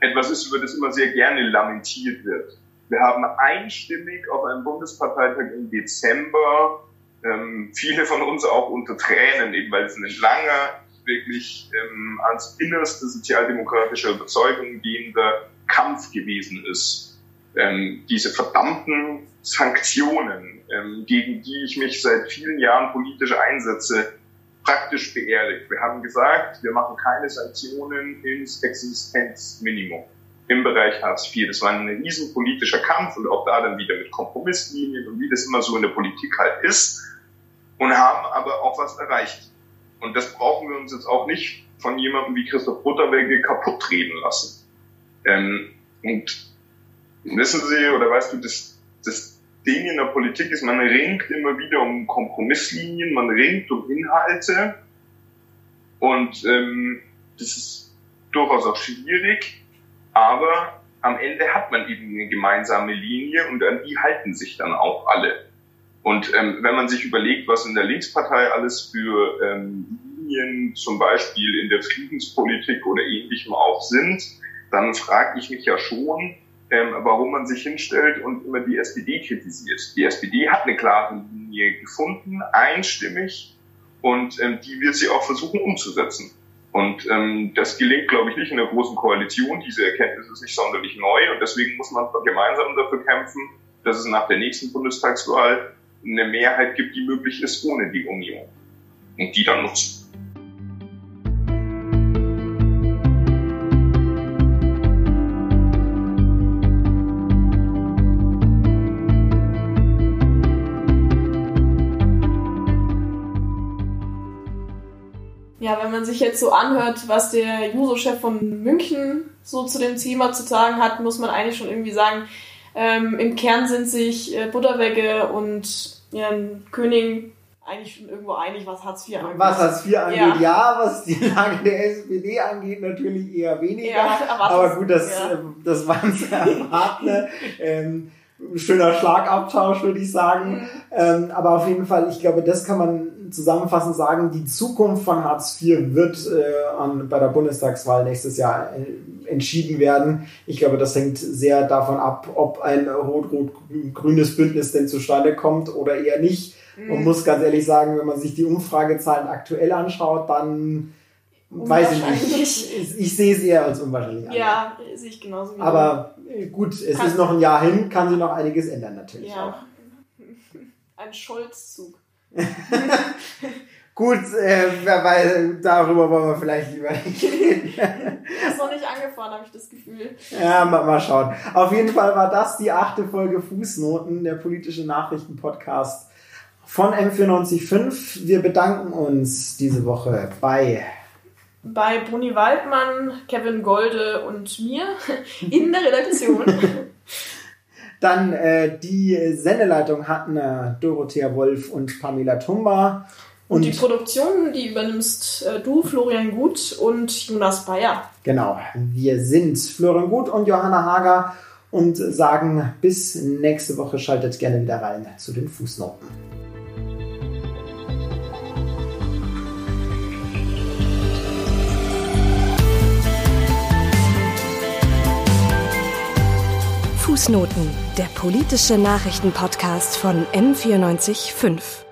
etwas ist, über das immer sehr gerne lamentiert wird. Wir haben einstimmig auf einem Bundesparteitag im Dezember ähm, viele von uns auch unter Tränen, eben weil es ein langer, wirklich ähm, ans innerste sozialdemokratischer Überzeugung gehender Kampf gewesen ist. Ähm, diese verdammten Sanktionen, ähm, gegen die ich mich seit vielen Jahren politisch einsetze, praktisch beerdigt. Wir haben gesagt, wir machen keine Sanktionen ins Existenzminimum im Bereich Hartz IV. Das war ein riesen politischer Kampf und auch da dann wieder mit Kompromisslinien und wie das immer so in der Politik halt ist und haben aber auch was erreicht. Und das brauchen wir uns jetzt auch nicht von jemandem wie Christoph Butterwege kaputt reden lassen. Ähm, und wissen Sie, oder weißt du, das, das Ding in der Politik ist, man ringt immer wieder um Kompromisslinien, man ringt um Inhalte. Und ähm, das ist durchaus auch schwierig, aber am Ende hat man eben eine gemeinsame Linie und an die halten sich dann auch alle. Und ähm, wenn man sich überlegt, was in der Linkspartei alles für ähm, Linien zum Beispiel in der Friedenspolitik oder ähnlichem auch sind, dann frage ich mich ja schon, ähm, warum man sich hinstellt und immer die SPD kritisiert. Die SPD hat eine klare Linie gefunden, einstimmig, und ähm, die wird sie auch versuchen umzusetzen. Und ähm, das gelingt, glaube ich, nicht in der großen Koalition. Diese Erkenntnis ist nicht sonderlich neu und deswegen muss man gemeinsam dafür kämpfen, dass es nach der nächsten Bundestagswahl eine Mehrheit gibt, die möglich ist ohne die Union und die dann nutzen. Man sich jetzt so anhört, was der Juso-Chef von München so zu dem Thema zu sagen hat, muss man eigentlich schon irgendwie sagen, ähm, im Kern sind sich äh, Butterwegge und Jan König eigentlich schon irgendwo einig, was Hartz IV angeht. Was Hartz IV angeht, ja. ja. was die Lage der SPD angeht, natürlich eher weniger. Ja, aber, aber gut, das, ja. äh, das waren sehr erwartende. ähm, schöner Schlagabtausch, würde ich sagen. Mhm. Ähm, aber auf jeden Fall, ich glaube, das kann man zusammenfassend sagen, die Zukunft von Hartz IV wird äh, an, bei der Bundestagswahl nächstes Jahr äh, entschieden werden. Ich glaube, das hängt sehr davon ab, ob ein rot-rot-grünes Bündnis denn zustande kommt oder eher nicht. Mhm. Man muss ganz ehrlich sagen, wenn man sich die Umfragezahlen aktuell anschaut, dann weiß ich nicht. Ich, ich sehe es eher als unwahrscheinlich. Ja, sehe ich genauso. Wie Aber du. gut, es kann ist noch ein Jahr hin, kann sich noch einiges ändern natürlich ja. auch. Ein Scholzzug. Gut, äh, weil darüber wollen wir vielleicht lieber nicht reden. Er ist noch nicht angefahren, habe ich das Gefühl. Ja, mal, mal schauen. Auf jeden Fall war das die achte Folge Fußnoten, der politische Nachrichten-Podcast von M945. Wir bedanken uns diese Woche bei bei Bruni Waldmann, Kevin Golde und mir in der Redaktion. Dann äh, die Sendeleitung hatten äh, Dorothea Wolf und Pamela Tumba. Und, und die Produktion, die übernimmst äh, du, Florian Gut und Jonas Bayer. Genau, wir sind Florian Gut und Johanna Hager und sagen bis nächste Woche. Schaltet gerne wieder rein zu den Fußnoten. Fußnoten, der politische Nachrichtenpodcast von M945.